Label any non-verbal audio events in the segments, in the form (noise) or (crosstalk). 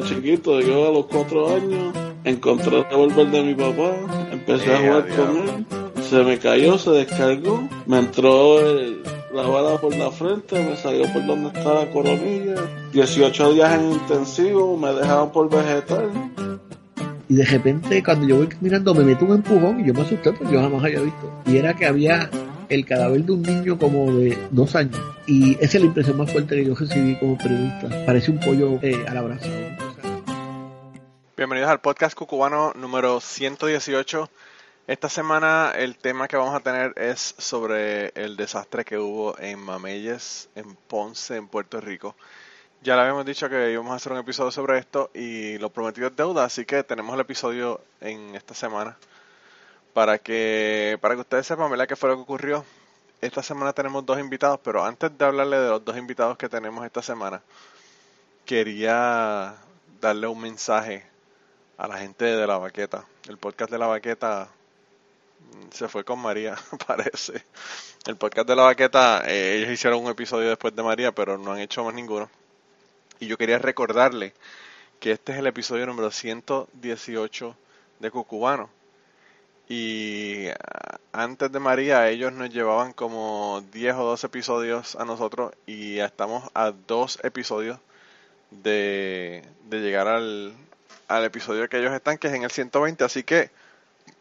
desde chiquito, yo a los cuatro años encontré el revólver de mi papá, empecé a jugar con él, se me cayó, se descargó, me entró la bala por la frente, me salió por donde está la coronilla, 18 días en intensivo, me dejaron por vegetal. Y de repente cuando yo voy caminando me meto un empujón y yo me asusté porque yo jamás había visto. Y era que había el cadáver de un niño como de dos años. Y esa es la impresión más fuerte que yo recibí como periodista. Parece un pollo eh, al abrazo. Bienvenidos al podcast cucubano número 118. Esta semana el tema que vamos a tener es sobre el desastre que hubo en Mameyes, en Ponce, en Puerto Rico. Ya le habíamos dicho que íbamos a hacer un episodio sobre esto y lo prometido es deuda, así que tenemos el episodio en esta semana para que para que ustedes sepan ¿verdad? qué fue lo que ocurrió. Esta semana tenemos dos invitados, pero antes de hablarle de los dos invitados que tenemos esta semana, quería darle un mensaje a la gente de La Baqueta. El podcast de La Baqueta mm, se fue con María, (laughs) parece. El podcast de La Baqueta, eh, ellos hicieron un episodio después de María, pero no han hecho más ninguno. Y yo quería recordarle que este es el episodio número 118 de Cucubano y ah, antes de María, ellos nos llevaban como 10 o 12 episodios a nosotros y ya estamos a dos episodios de, llegar al, al episodio que ellos están, que es en el 120. Así que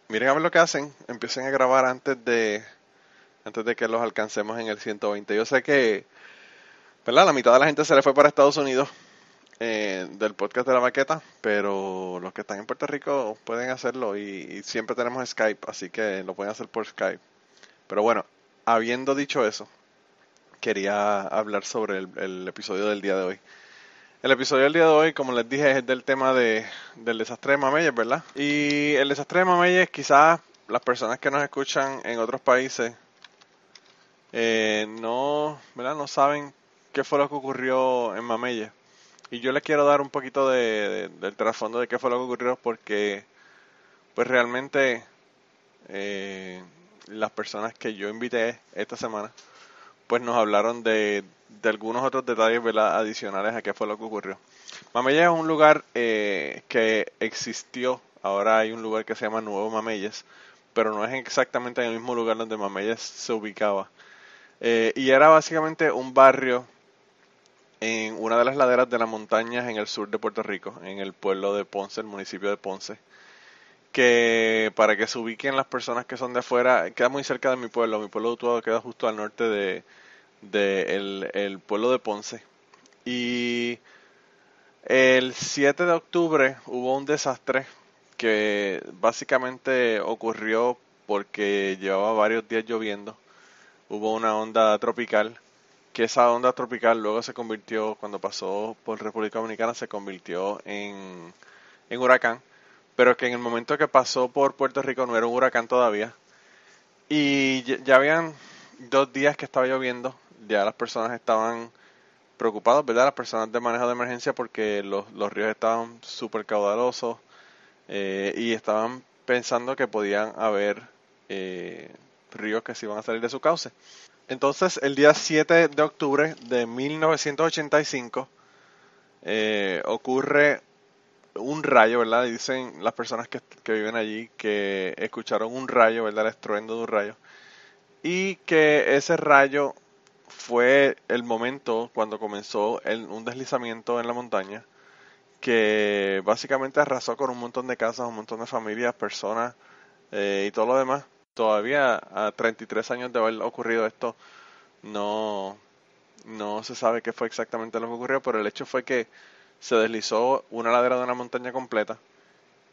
miren a ver lo que hacen. Empiecen a grabar antes de, antes de que los alcancemos en el 120. Yo sé que, ¿verdad? La mitad de la gente se le fue para Estados Unidos eh, del podcast de la maqueta, pero los que están en Puerto Rico pueden hacerlo y, siempre tenemos Skype, así que lo pueden hacer por Skype. Pero bueno, habiendo dicho eso, quería hablar sobre el, episodio del día de hoy. El episodio del día de hoy, como les dije, es del tema de, del desastre de Mameyes, ¿verdad? Y el desastre de Mameyes, quizás las personas que nos escuchan en otros países eh, no, ¿verdad? no saben qué fue lo que ocurrió en Mameyes. Y yo les quiero dar un poquito de, del trasfondo de qué fue lo que ocurrió porque pues realmente eh, las personas que yo invité esta semana pues nos hablaron de, de algunos otros detalles adicionales a qué fue lo que ocurrió. Mameyes es un lugar eh, que existió, ahora hay un lugar que se llama Nuevo Mameyes, pero no es exactamente en el mismo lugar donde Mameyes se ubicaba. Eh, y era básicamente un barrio en una de las laderas de las montañas en el sur de Puerto Rico, en el pueblo de Ponce, el municipio de Ponce, que para que se ubiquen las personas que son de afuera, queda muy cerca de mi pueblo, mi pueblo de Utuado queda justo al norte de, el, pueblo de Ponce. Y el 7 de octubre hubo un desastre que básicamente ocurrió porque llevaba varios días lloviendo. Hubo una onda tropical que esa onda tropical luego se convirtió, cuando pasó por República Dominicana, se convirtió en, huracán, pero que en el momento que pasó por Puerto Rico no era un huracán todavía. Y ya, habían dos días que estaba lloviendo, ya las personas estaban preocupadas, ¿verdad? Las personas de manejo de emergencia porque los, ríos estaban súper caudalosos eh, y estaban pensando que podían haber eh, ríos que se iban a salir de su cauce. Entonces, el día 7 de octubre de 1985 eh, ocurre un rayo, ¿verdad? Dicen las personas que, viven allí que escucharon un rayo, ¿verdad? El estruendo de un rayo. Y que ese rayo fue el momento cuando comenzó un deslizamiento en la montaña que básicamente arrasó con un montón de casas, un montón de familias, personas eh, y todo lo demás. Todavía a 33 años de haber ocurrido esto, no, no se sabe qué fue exactamente lo que ocurrió, pero el hecho fue que se deslizó una ladera de una montaña completa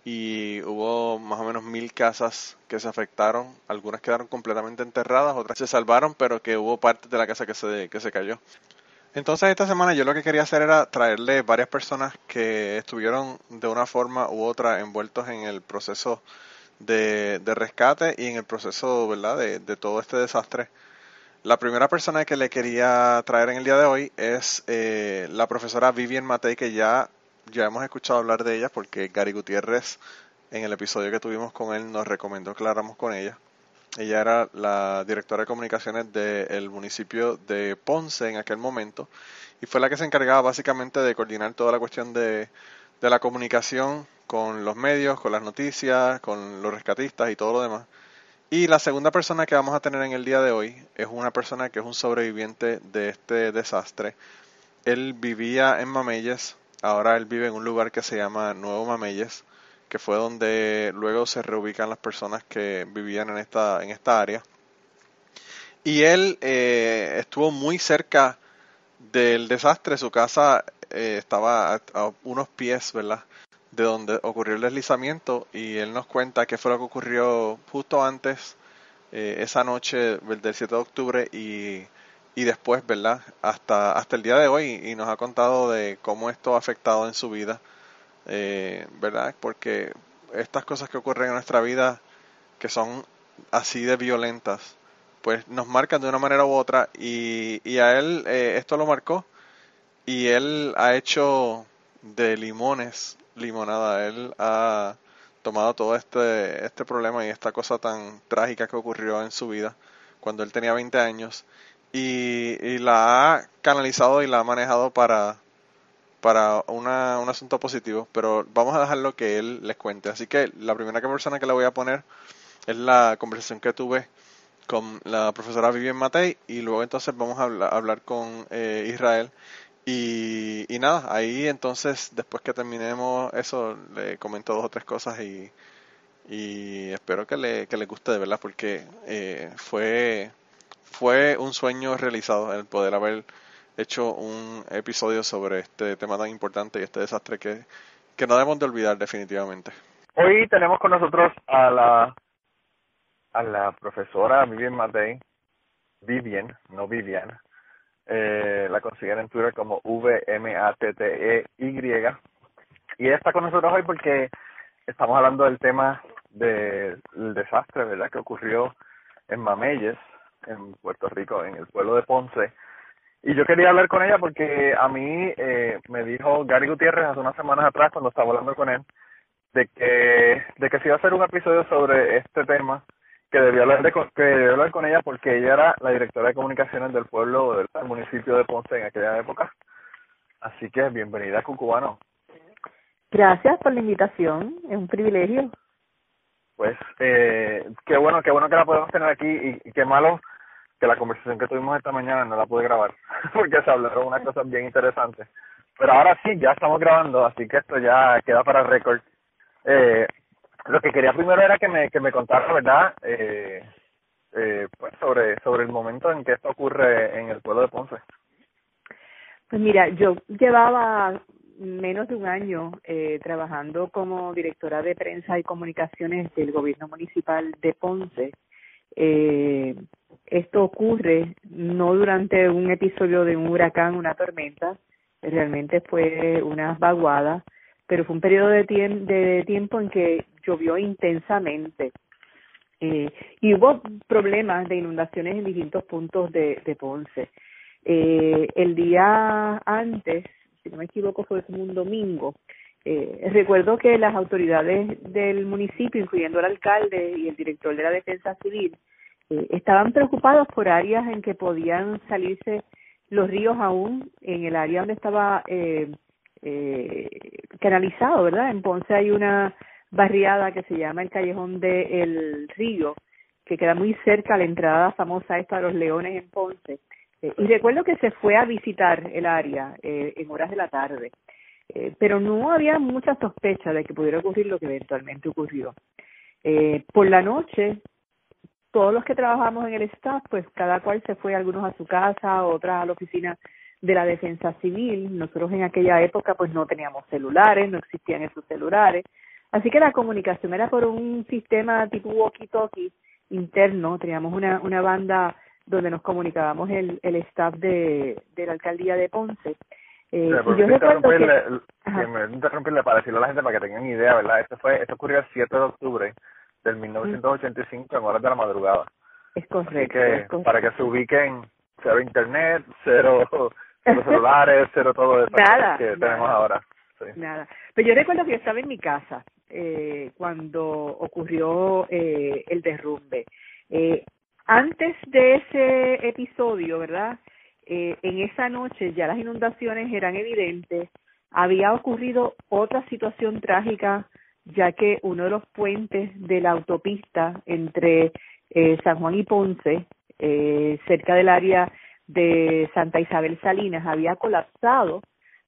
y hubo más o menos mil casas que se afectaron, algunas quedaron completamente enterradas, otras se salvaron, pero que hubo parte de la casa que se, que se cayó. Entonces esta semana yo lo que quería hacer era traerle varias personas que estuvieron de una forma u otra envueltos en el proceso de, rescate y en el proceso ¿verdad? De, todo este desastre. La primera persona que le quería traer en el día de hoy es eh, la profesora Vivian Matei, que ya, ya hemos escuchado hablar de ella porque Gary Gutiérrez en el episodio que tuvimos con él nos recomendó que habláramos con ella. Ella era la directora de comunicaciones del municipio de Ponce en aquel momento y fue la que se encargaba básicamente de coordinar toda la cuestión de, de la comunicación con los medios, con las noticias, con los rescatistas y todo lo demás. Y la segunda persona que vamos a tener en el día de hoy es una persona que es un sobreviviente de este desastre. Él vivía en Mameyes, ahora él vive en un lugar que se llama Nuevo Mameyes, que fue donde luego se reubican las personas que vivían en esta, en esta área. Y él eh, estuvo muy cerca del desastre, su casa eh, estaba a, unos pies, ¿verdad? De donde ocurrió el deslizamiento y él nos cuenta qué fue lo que ocurrió justo antes, eh, esa noche del 7 de octubre y, y después, ¿verdad? Hasta, hasta el día de hoy y nos ha contado de cómo esto ha afectado en su vida eh, ¿verdad? Porque estas cosas que ocurren en nuestra vida, que son así de violentas, pues nos marcan de una manera u otra y, y a él eh, esto lo marcó y él ha hecho de limones limonada, él ha tomado todo este, este problema y esta cosa tan trágica que ocurrió en su vida cuando él tenía 20 años y, y la ha canalizado y la ha manejado para para una, un asunto positivo, pero vamos a dejar lo que él les cuente. Así que la primera persona que le voy a poner es la conversación que tuve con la profesora Vivian Matei y luego entonces vamos a hablar, con eh, Israel. Y, y, nada, ahí entonces después que terminemos eso le comento dos o tres cosas y, y espero que le, que le guste de verdad porque eh, fue, fue un sueño realizado el poder haber hecho un episodio sobre este tema tan importante y este desastre que, que no debemos de olvidar definitivamente. Hoy tenemos con nosotros a la a la profesora Vivian Matei, Vivian, no Vivian, eh, la consiguen en Twitter como V-M-A-T-T-E-Y. Y está con nosotros hoy porque estamos hablando del tema del desastre, ¿verdad?, que ocurrió en Mameyes, en Puerto Rico, en el pueblo de Ponce, y yo quería hablar con ella porque a mí eh, me dijo Gary Gutiérrez hace unas semanas atrás cuando estaba hablando con él de que de que se iba a hacer un episodio sobre este tema que debía hablar de, que debía hablar con ella porque ella era la directora de comunicaciones del pueblo del, municipio de Ponce en aquella época. Así que bienvenida Cucubano. Gracias por la invitación, es un privilegio. Pues eh, qué bueno, qué bueno que la podemos tener aquí y, qué malo que la conversación que tuvimos esta mañana no la pude grabar (laughs) porque se hablaron unas cosas bien interesantes. Pero ahora sí, ya estamos grabando, así que esto ya queda para récord. Eh, lo que quería primero era que me, que me contara, ¿verdad? Eh, eh, pues sobre, sobre el momento en que esto ocurre en el pueblo de Ponce. Pues mira, yo llevaba menos de un año eh, trabajando como directora de prensa y comunicaciones del gobierno municipal de Ponce. Eh, esto ocurre no durante un episodio de un huracán, una tormenta, realmente fue una vaguada, pero fue un periodo de, de tiempo en que llovió intensamente eh, y hubo problemas de inundaciones en distintos puntos de, de Ponce. Eh, el día antes, si no me equivoco, fue como un domingo. Eh, recuerdo que las autoridades del municipio, incluyendo el alcalde y el director de la Defensa Civil, eh, estaban preocupados por áreas en que podían salirse los ríos aún en el área donde estaba eh, eh, canalizado, ¿verdad? En Ponce hay una barriada que se llama el Callejón del Río, que queda muy cerca a la entrada famosa esta de los Leones en Ponce. Eh, y recuerdo que se fue a visitar el área eh, en horas de la tarde, eh, pero no había mucha sospecha de que pudiera ocurrir lo que eventualmente ocurrió. Eh, por la noche todos los que trabajamos en el staff, pues cada cual se fue, algunos a su casa, otras a la oficina de la defensa civil. Nosotros en aquella época pues no teníamos celulares, no existían esos celulares. Así que la comunicación era por un sistema tipo walkie-talkie interno. Teníamos una, una banda donde nos comunicábamos el, el staff de, de la alcaldía de Ponce. Eh, y yo recuerdo que... Me interrumpirle para decirle a la gente para que tengan idea, ¿verdad? Esto, fue, esto ocurrió el 7 de octubre del 1985 en horas de la madrugada. Es correcto. Para que se ubiquen, cero internet, cero, (laughs) celulares, cero todo eso nada, que tenemos ahora. Nada. Pero yo recuerdo que yo estaba en mi casa eh, cuando ocurrió eh, el derrumbe. Eh, antes de ese episodio, ¿verdad? Eh, en esa noche ya las inundaciones eran evidentes. Había ocurrido otra situación trágica, ya que uno de los puentes de la autopista entre eh, San Juan y Ponce, eh, cerca del área de Santa Isabel Salinas, había colapsado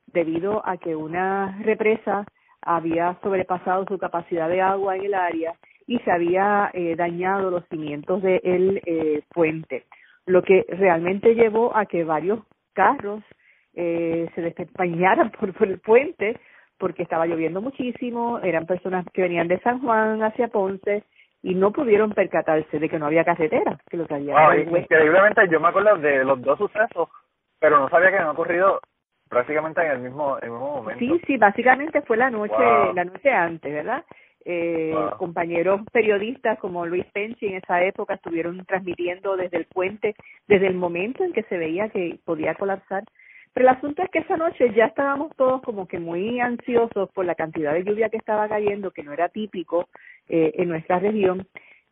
debido a que una represa había sobrepasado su capacidad de agua en el área y se había eh, dañado los cimientos del eh, puente, lo que realmente llevó a que varios carros eh, se despeñaran (laughs) por, por el puente porque estaba lloviendo muchísimo, eran personas que venían de San Juan hacia Ponce y no pudieron percatarse de que no había carretera, que lo que había wow, increíblemente yo me acuerdo de los dos sucesos, pero no sabía que habían ocurrido prácticamente en el mismo, en el mismo momento. Sí, sí, básicamente fue la noche, la noche antes, ¿verdad? Eh, compañeros periodistas como Luis Penchi en esa época estuvieron transmitiendo desde el puente, desde el momento en que se veía que podía colapsar. Pero el asunto es que esa noche ya estábamos todos como que muy ansiosos por la cantidad de lluvia que estaba cayendo, que no era típico eh, en nuestra región.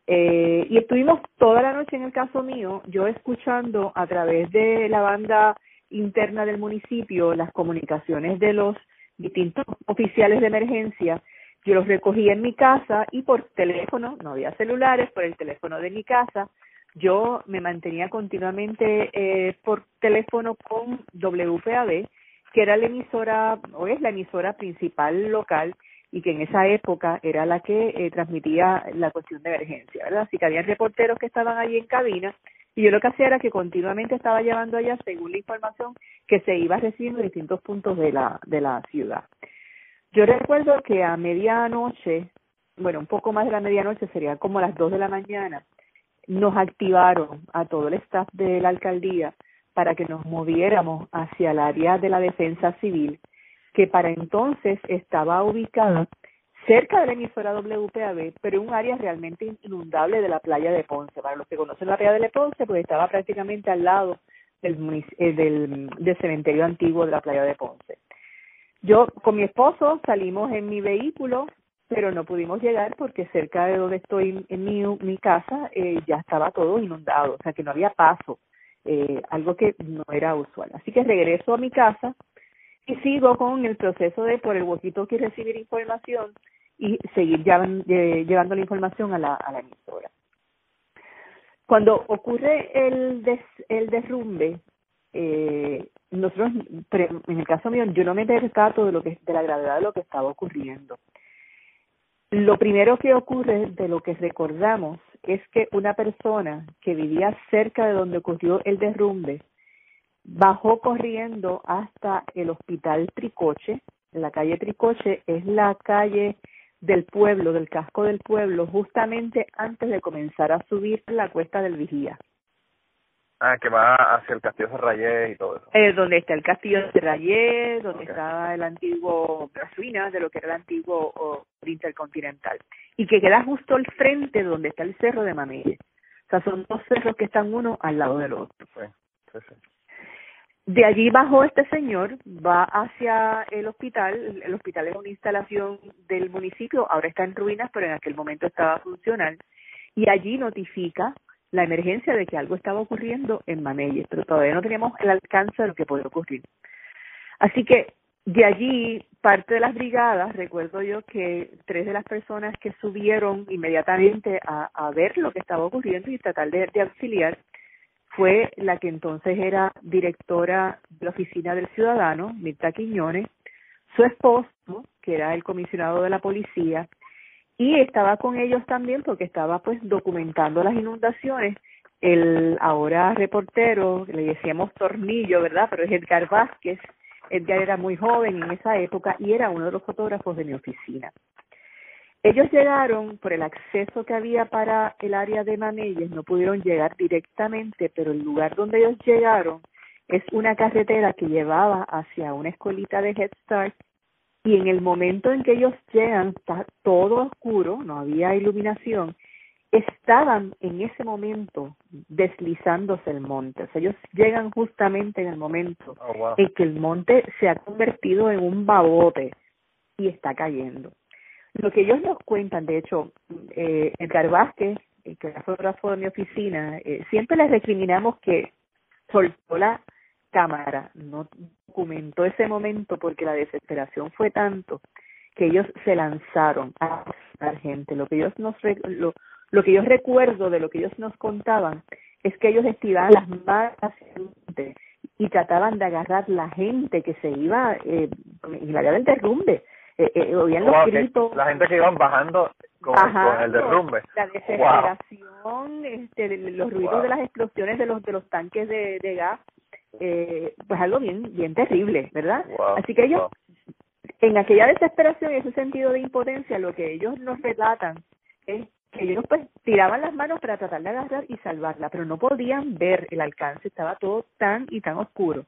Eh, y estuvimos toda la noche en el caso mío, yo escuchando a través de la banda interna del municipio las comunicaciones de los distintos oficiales de emergencia yo los recogí en mi casa y por teléfono, no había celulares, por el teléfono de mi casa, yo me mantenía continuamente eh, por teléfono con WPAB, que era la emisora, o es la emisora principal local, y que en esa época era la que eh, transmitía la cuestión de emergencia, ¿verdad? Así que había reporteros que estaban allí en cabina, y yo lo que hacía era que continuamente estaba llevando allá, según la información que se iba recibiendo en distintos puntos de la, de la ciudad. Yo recuerdo que a medianoche, bueno, un poco más de la medianoche, sería como las dos de la mañana, nos activaron a todo el staff de la alcaldía para que nos moviéramos hacia el área de la defensa civil, que para entonces estaba ubicada cerca de la emisora WPAB, pero en un área realmente inundable de la playa de Ponce. Para los que conocen la playa de Ponce, pues estaba prácticamente al lado del, eh, del, del cementerio antiguo de la playa de Ponce. Yo con mi esposo salimos en mi vehículo, pero no pudimos llegar porque cerca de donde estoy en mi, mi casa eh, ya estaba todo inundado, o sea que no había paso, eh, algo que no era usual. Así que regreso a mi casa y sigo con el proceso de por el huequito que recibir información y seguir eh, llevando la información a la, a la emisora. Cuando ocurre el, des, el derrumbe, eh, nosotros, en el caso mío, yo no me percato de lo que de la gravedad de lo que estaba ocurriendo. Lo primero que ocurre de lo que recordamos es que una persona que vivía cerca de donde ocurrió el derrumbe bajó corriendo hasta el hospital Tricoche. La calle Tricoche es la calle del pueblo, del casco del pueblo, justamente antes de comenzar a subir la cuesta del Vigía. Ah, que va hacia el castillo de Rayé y todo eso. Eh, donde está el castillo de Rayé, donde está el antiguo, las de lo que era el antiguo oh, intercontinental. Y que queda justo al frente donde está el cerro de Mamelle. O sea, son dos cerros que están uno al lado del otro. Sí, sí, De allí bajó este señor, va hacia el hospital. El hospital es una instalación del municipio, ahora está en ruinas, pero en aquel momento estaba funcional. Y allí notifica la emergencia de que algo estaba ocurriendo en Mamelle, pero todavía no teníamos el alcance de lo que podía ocurrir. Así que de allí, parte de las brigadas, recuerdo yo que tres de las personas que subieron inmediatamente a, a ver lo que estaba ocurriendo y tratar de auxiliar, fue la que entonces era directora de la Oficina del Ciudadano, Mirta Quiñones, su esposo, que era el comisionado de la policía, y estaba con ellos también porque estaba pues documentando las inundaciones el ahora reportero, le decíamos Tornillo, ¿verdad? Pero es Edgar Vázquez, Edgar era muy joven en esa época y era uno de los fotógrafos de mi oficina. Ellos llegaron por el acceso que había para el área de Mamelles, no pudieron llegar directamente, pero el lugar donde ellos llegaron es una carretera que llevaba hacia una escuelita de Head Start y en el momento en que ellos llegan, está todo oscuro, no había iluminación, estaban en ese momento deslizándose el monte. O sea, ellos llegan justamente en el momento oh, en que el monte se ha convertido en un babote y está cayendo. Lo que ellos nos cuentan, de hecho, eh, Edgar Vázquez que era fotógrafo de mi oficina, eh, siempre le recriminamos que soltó la cámara, no documentó ese momento porque la desesperación fue tanto que ellos se lanzaron a la gente. Lo que ellos nos lo, lo que yo recuerdo de lo que ellos nos contaban es que ellos estiraban las manos y trataban de agarrar la gente que se iba eh, en la del derrumbe. Eh, eh, oían los gritos. La gente que iban bajando con, el derrumbe. La desesperación, este, los ruidos de las explosiones de los de los tanques de, de gas, eh, pues algo bien bien terrible, ¿verdad? Así que ellos, en aquella desesperación y ese sentido de impotencia, lo que ellos nos relatan es que ellos pues tiraban las manos para tratar de agarrar y salvarla, pero no podían ver el alcance, estaba todo tan y tan oscuro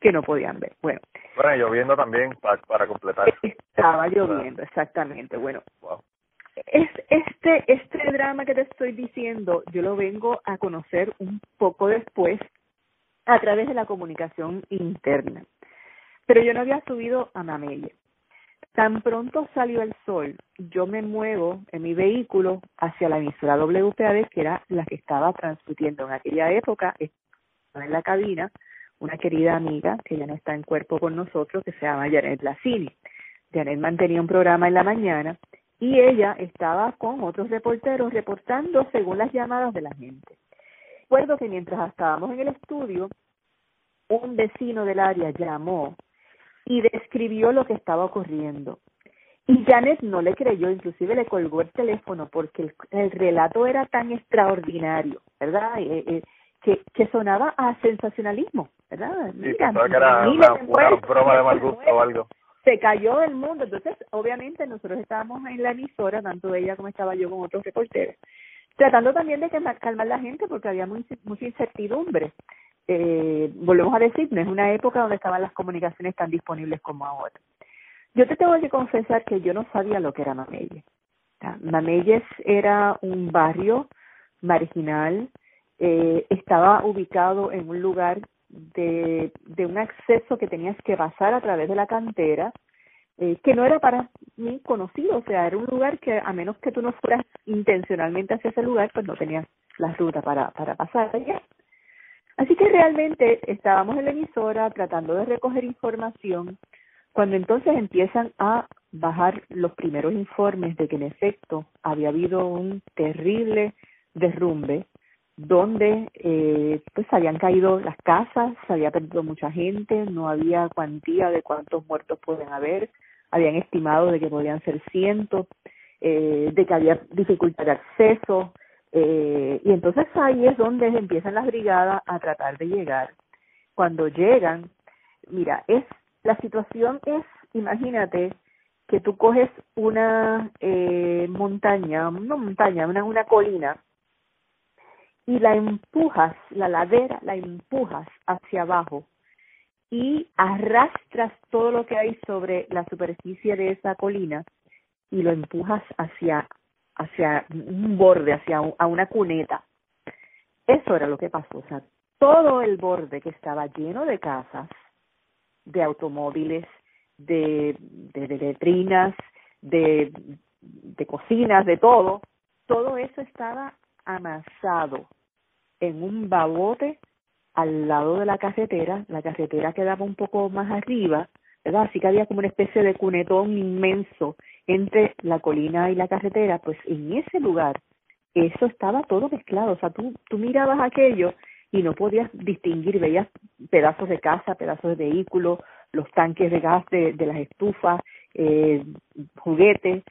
que no podían ver. Bueno. Bueno, lloviendo también para, para completar. Estaba lloviendo, exactamente. Bueno. Es, este, este drama que te estoy diciendo, yo lo vengo a conocer un poco después a través de la comunicación interna. Pero yo no había subido a Mamelle. Tan pronto salió el sol, yo me muevo en mi vehículo hacia la emisora WPAD, que era la que estaba transmitiendo en aquella época, estaba en la cabina, una querida amiga que ya no está en cuerpo con nosotros, que se llama Janet Lacini. Janet mantenía un programa en la mañana y ella estaba con otros reporteros reportando según las llamadas de la gente. Recuerdo que mientras estábamos en el estudio, un vecino del área llamó y describió lo que estaba ocurriendo. Y Janet no le creyó, inclusive le colgó el teléfono porque el, relato era tan extraordinario, ¿verdad? Eh, eh, que, que sonaba a sensacionalismo, ¿verdad? Mira, que era una, broma de mal gusto o algo. Se cayó el mundo, entonces obviamente nosotros estábamos en la emisora, tanto ella como estaba yo con otros reporteros, tratando también de calmar la gente porque había mucha incertidumbre eh, volvemos a decir, no es una época donde estaban las comunicaciones tan disponibles como ahora. Yo te tengo que confesar que yo no sabía lo que era Mameyes. Mameyes era un barrio marginal, eh, estaba ubicado en un lugar de, de un acceso que tenías que pasar a través de la cantera, eh, que no era para mí conocido, o sea, era un lugar que a menos que tú no fueras intencionalmente hacia ese lugar, pues no tenías la ruta para, para pasar allá. Así que realmente estábamos en la emisora tratando de recoger información cuando entonces empiezan a bajar los primeros informes de que en efecto había habido un terrible derrumbe donde eh, pues habían caído las casas, se había perdido mucha gente, no había cuantía de cuántos muertos pueden haber, habían estimado de que podían ser cientos, eh, de que había dificultad de acceso, eh, y entonces ahí es donde empiezan las brigadas a tratar de llegar. Cuando llegan, mira, es la situación es, imagínate, que tú coges una eh, montaña, una montaña, una, una colina, y la empujas, la ladera la empujas hacia abajo y arrastras todo lo que hay sobre la superficie de esa colina y lo empujas hacia hacia un borde, hacia a una cuneta. Eso era lo que pasó. O sea, todo el borde que estaba lleno de casas, de automóviles, de, de, de letrinas, de, de cocinas, de todo, todo eso estaba amasado en un babote al lado de la carretera. La carretera quedaba un poco más arriba, ¿verdad? Así que había como una especie de cunetón inmenso entre la colina y la carretera, pues en ese lugar eso estaba todo mezclado, o sea, tú, tú mirabas aquello y no podías distinguir, veías pedazos de casa, pedazos de vehículos, los tanques de gas de, de las estufas, eh, juguetes,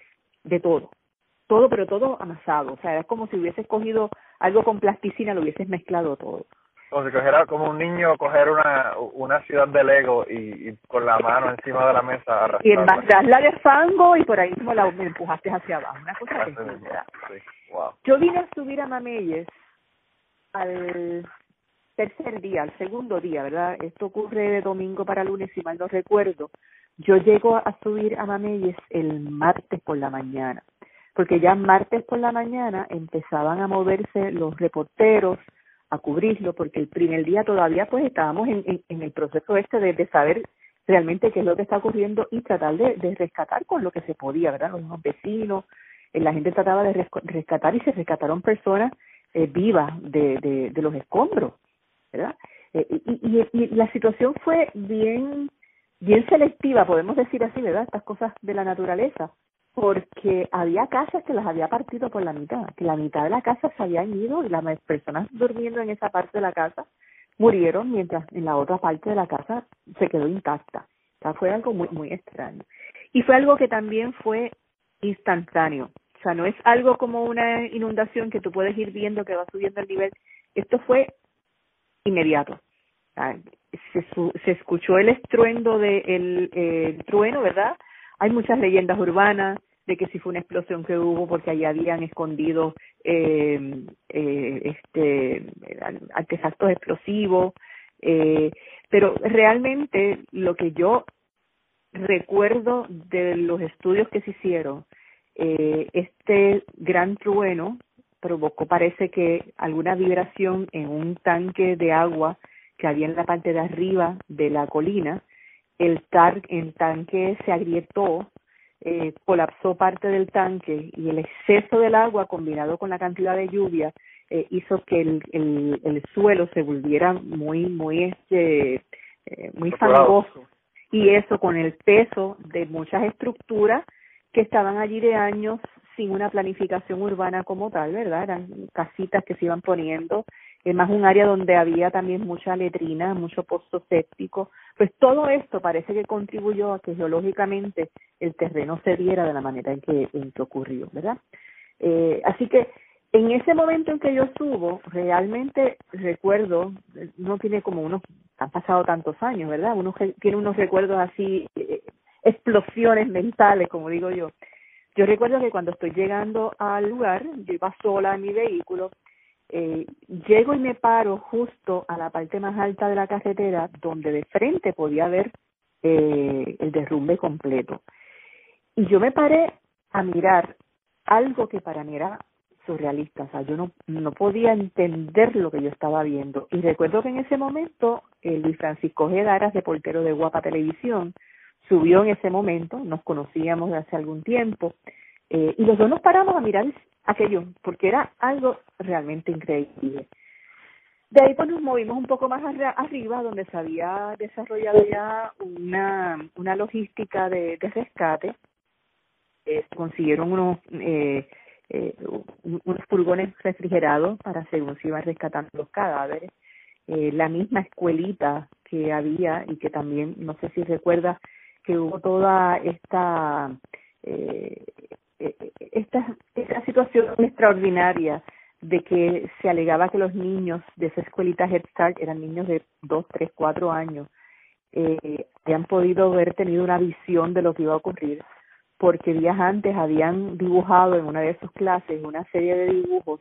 de todo, todo, pero todo amasado, o sea, era como si hubieses cogido algo con plasticina, lo hubieses mezclado todo. Como si cogiera como un niño coger una, una ciudad de Lego y, con la mano encima de la mesa Y la de fango y por ahí mismo la empujaste hacia abajo. Una cosa que wow. Yo vine a subir a Mameyes al tercer día, al segundo día, ¿verdad? Esto ocurre de domingo para lunes, si mal no recuerdo. Yo llego a subir a Mameyes el martes por la mañana, porque ya martes por la mañana empezaban a moverse los reporteros, a cubrirlo, porque el primer día todavía pues estábamos en, en, el proceso este de, saber realmente qué es lo que está ocurriendo y tratar de, de, rescatar con lo que se podía, ¿verdad? Los vecinos, la gente trataba de rescatar y se rescataron personas vivas de, de, los escombros, ¿verdad? y, y, la situación fue bien bien selectiva, podemos decir así, ¿verdad? Estas cosas de la naturaleza, porque había casas que las había partido por la mitad, que la mitad de la casa se habían ido y las personas durmiendo en esa parte de la casa murieron mientras en la otra parte de la casa se quedó intacta. O sea, fue algo muy, muy extraño. Y fue algo que también fue instantáneo. O sea, no es algo como una inundación que tú puedes ir viendo que va subiendo el nivel. Esto fue inmediato se, se escuchó el estruendo del de el trueno, ¿verdad? Hay muchas leyendas urbanas de que si fue una explosión que hubo porque allí habían escondido eh, eh, este artefactos explosivos, eh, pero realmente lo que yo recuerdo de los estudios que se hicieron, eh, este gran trueno provocó parece que alguna vibración en un tanque de agua que había en la parte de arriba de la colina, el, tar, el tanque se agrietó, eh, colapsó parte del tanque y el exceso del agua combinado con la cantidad de lluvia eh, hizo que el, el, el, suelo se volviera muy, muy, este, eh, muy fangoso. Y eso con el peso de muchas estructuras que estaban allí de años sin una planificación urbana como tal, ¿verdad? Eran casitas que se iban poniendo más un área donde había también mucha letrina, mucho pozo séptico, pues todo esto parece que contribuyó a que geológicamente el terreno se diera de la manera en que, en ocurrió, ¿verdad? Eh, así que en ese momento en que yo subo, realmente recuerdo, no tiene como unos, han pasado tantos años, ¿verdad? Uno tiene unos recuerdos así, eh, explosiones mentales, como digo yo. Yo recuerdo que cuando estoy llegando al lugar, yo iba sola en mi vehículo eh, llego y me paro justo a la parte más alta de la carretera donde de frente podía ver eh, el derrumbe completo. Y yo me paré a mirar algo que para mí era surrealista, o sea, yo no, no podía entender lo que yo estaba viendo. Y recuerdo que en ese momento eh, Luis Francisco Gedaras, de portero de Guapa Televisión, subió en ese momento, nos conocíamos de hace algún tiempo, eh, y los dos nos paramos a mirar aquello, porque era algo realmente increíble. De ahí pues nos movimos un poco más arriba, donde se había desarrollado ya una, una logística de, rescate. Eh, consiguieron unos, eh, eh, unos furgones refrigerados para según se iban rescatando los cadáveres. Eh, la misma escuelita que había y que también, no sé si recuerda que hubo toda esta eh, esta, esta situación extraordinaria de que se alegaba que los niños de esa escuelita Head Start eran niños de dos, tres, cuatro años, eh, habían podido haber tenido una visión de lo que iba a ocurrir, porque días antes habían dibujado en una de sus clases una serie de dibujos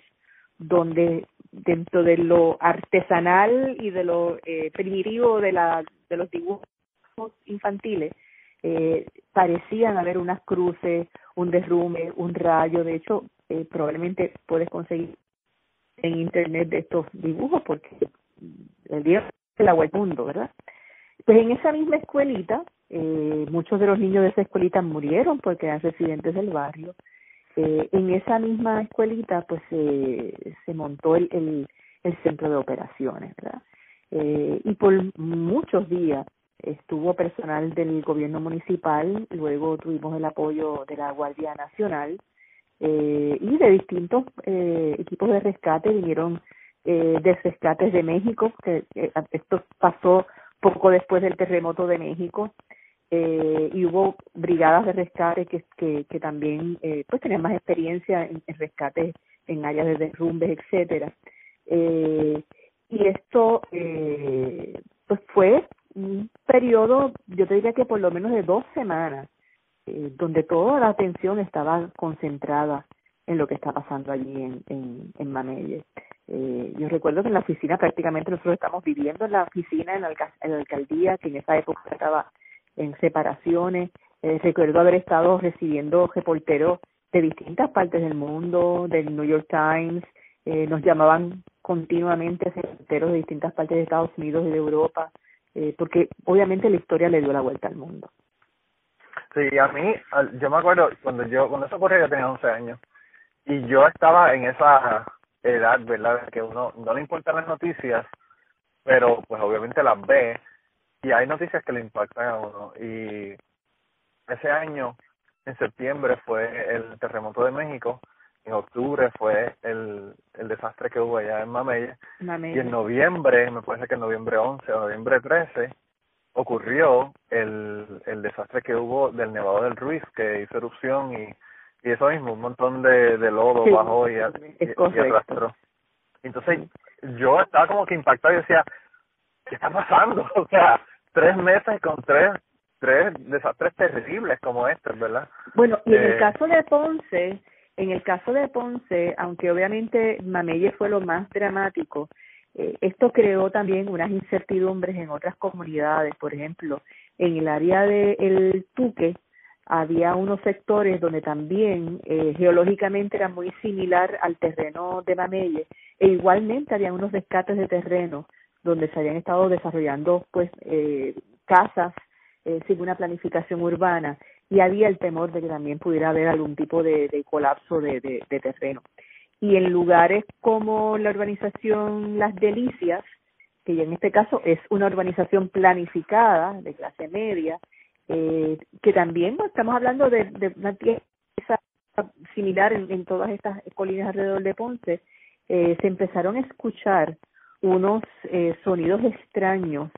donde dentro de lo artesanal y de lo eh, primitivo de, la, de los dibujos infantiles, eh, parecían haber unas cruces, un derrumbe, un rayo. De hecho, eh, probablemente puedes conseguir en internet de estos dibujos porque el día se la vuelta mundo, ¿verdad? Pues en esa misma escuelita, eh, muchos de los niños de esa escuelita murieron porque eran residentes del barrio. Eh, en esa misma escuelita, pues se montó el, el, el centro de operaciones, ¿verdad? Eh, y por muchos días estuvo personal del gobierno municipal, luego tuvimos el apoyo de la Guardia Nacional eh, y de distintos eh, equipos de rescate, vinieron eh, de rescates de México, que esto pasó poco después del terremoto de México, eh, y hubo brigadas de rescate que, que, que también eh, pues tenían más experiencia en, en rescates en áreas de derrumbes, etcétera. Eh, y esto eh, pues fue un periodo, yo te diría que por lo menos de dos semanas, eh, donde toda la atención estaba concentrada en lo que está pasando allí en, en, en. Eh, yo recuerdo que en la oficina prácticamente nosotros estamos viviendo en la oficina, en la, en la alcaldía, que en esa época estaba en separaciones. Eh, recuerdo haber estado recibiendo reporteros de distintas partes del mundo, del New York Times, eh, nos llamaban continuamente reporteros de distintas partes de Estados Unidos y de Europa, eh, porque obviamente la historia le dio la vuelta al mundo. Sí, a mí, yo me acuerdo cuando yo cuando eso ocurrió yo tenía 11 años y yo estaba en esa edad, ¿verdad? Que uno no le importan las noticias, pero pues obviamente las ve y hay noticias que le impactan a uno y ese año en septiembre fue el terremoto de México en octubre fue el, el desastre que hubo allá en Mamella, y en noviembre, me parece que en noviembre 11 o noviembre 13 ocurrió el, el desastre que hubo del Nevado del Ruiz, que hizo erupción y, y eso mismo, un montón de, de lodo bajó y, y, arrastró. Entonces yo estaba como que impactado y decía, ¿qué está pasando? (laughs) O sea, tres meses con tres tres desastres terribles como este, ¿verdad? Bueno, y en el eh, caso de Ponce, en el caso de Ponce, aunque obviamente Mamelle fue lo más dramático, eh, esto creó también unas incertidumbres en otras comunidades. Por ejemplo, en el área de El Tuque había unos sectores donde también eh, geológicamente era muy similar al terreno de Mamelle e igualmente había unos descates de terreno donde se habían estado desarrollando pues eh, casas eh, sin una planificación urbana y había el temor de que también pudiera haber algún tipo de, colapso de, terreno. Y en lugares como la urbanización Las Delicias, que ya en este caso es una urbanización planificada de clase media, eh, que también estamos hablando de, una pieza similar en, en, todas estas colinas alrededor de Ponce, eh, se empezaron a escuchar unos eh, sonidos extraños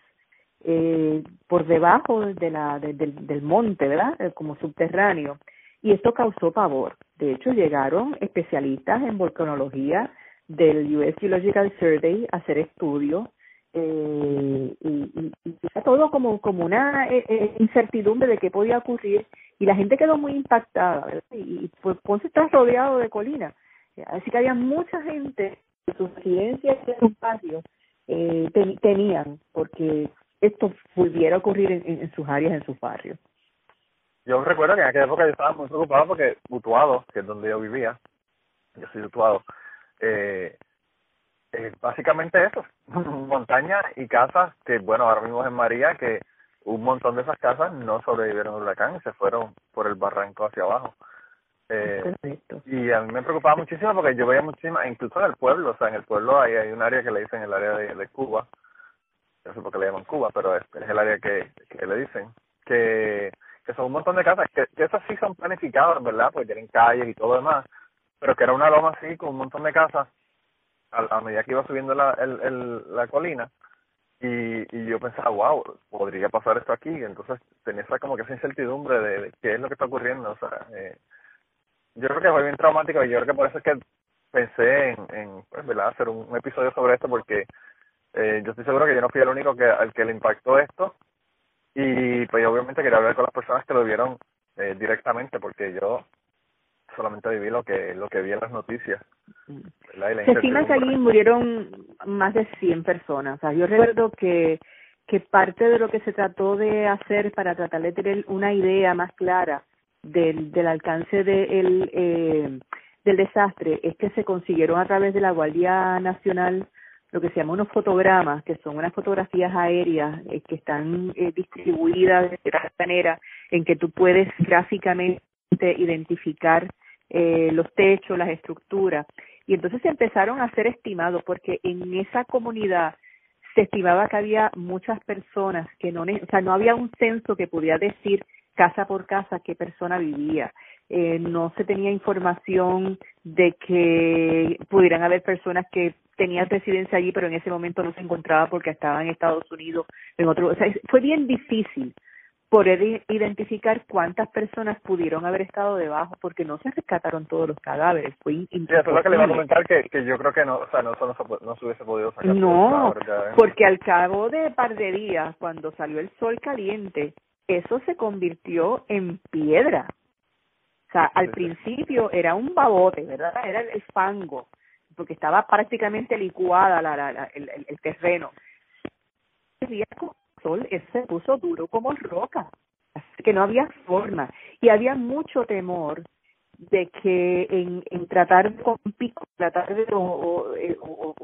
eh, por debajo de la, del, del monte, ¿verdad? Eh, como subterráneo y esto causó pavor. De hecho, llegaron especialistas en volcanología del US Geological Survey a hacer estudios eh, y, y, y, todo como, como una eh, eh, incertidumbre de qué podía ocurrir y la gente quedó muy impactada y, pues Ponce está rodeado de colinas así que había mucha gente que sus residencias y sus patios eh, tenían porque esto volviera a ocurrir en, en sus áreas, en sus barrios yo recuerdo que en aquella época yo estaba muy preocupado porque Utuado, que es donde yo vivía, yo soy Utuado, eh, eh, básicamente eso, (laughs) montañas y casas que, bueno, ahora mismo en María, que un montón de esas casas no sobrevivieron al huracán y se fueron por el barranco hacia abajo. Eh, y a mí me preocupaba muchísimo porque yo veía muchísimas, incluso en el pueblo, o sea, en el pueblo hay, hay un área que le dicen el área de, de Cuba, no sé por qué le llaman Cuba, pero es, es el área que, que le dicen, que que son un montón de casas, que, que esas sí son planificadas, ¿verdad? Porque tienen calles y todo lo demás, pero que era una loma así con un montón de casas a, a medida que iba subiendo la, el, el, la colina y, y yo pensaba, wow, podría pasar esto aquí, entonces tenía esa como que esa incertidumbre de, qué es lo que está ocurriendo, o sea, eh, yo creo que fue bien traumático y yo creo que por eso es que pensé en, en pues, ¿verdad? hacer un, un episodio sobre esto porque eh, yo estoy seguro que yo no fui el único que al que le impactó esto y pues obviamente quería hablar con las personas que lo vieron eh, directamente porque yo solamente viví lo que lo que vi en las noticias. Se estima que allí murieron más de 100 personas. O sea, yo recuerdo que que parte de lo que se trató de hacer para tratar de tener una idea más clara del, del alcance de el, eh, del desastre es que se consiguieron a través de la Guardia Nacional lo que se llama unos fotogramas, que son unas fotografías aéreas eh, que están eh, distribuidas de tal manera en que tú puedes gráficamente identificar eh, los techos, las estructuras. Y entonces se empezaron a hacer estimados, porque en esa comunidad se estimaba que había muchas personas que no, o sea, no había un censo que pudiera decir casa por casa qué persona vivía. Eh, no se tenía información de que pudieran haber personas que tenían residencia allí, pero en ese momento no se encontraba porque estaba en Estados Unidos, en otro, o sea, fue bien difícil poder identificar cuántas personas pudieron haber estado debajo porque no se rescataron todos los cadáveres fue imposible. eso es lo que le iba a comentar que, que yo creo que no o sea no, no, no se hubiese podido sacar no porque al cabo de par de días cuando salió el sol caliente eso se convirtió en piedra. O sea al principio era un babote verdad era el fango porque estaba prácticamente licuada la, la, el, el, terreno. El sol se puso duro como roca, así que no había forma y había mucho temor de que en, tratar con pico, tratar de o, o, eh, o,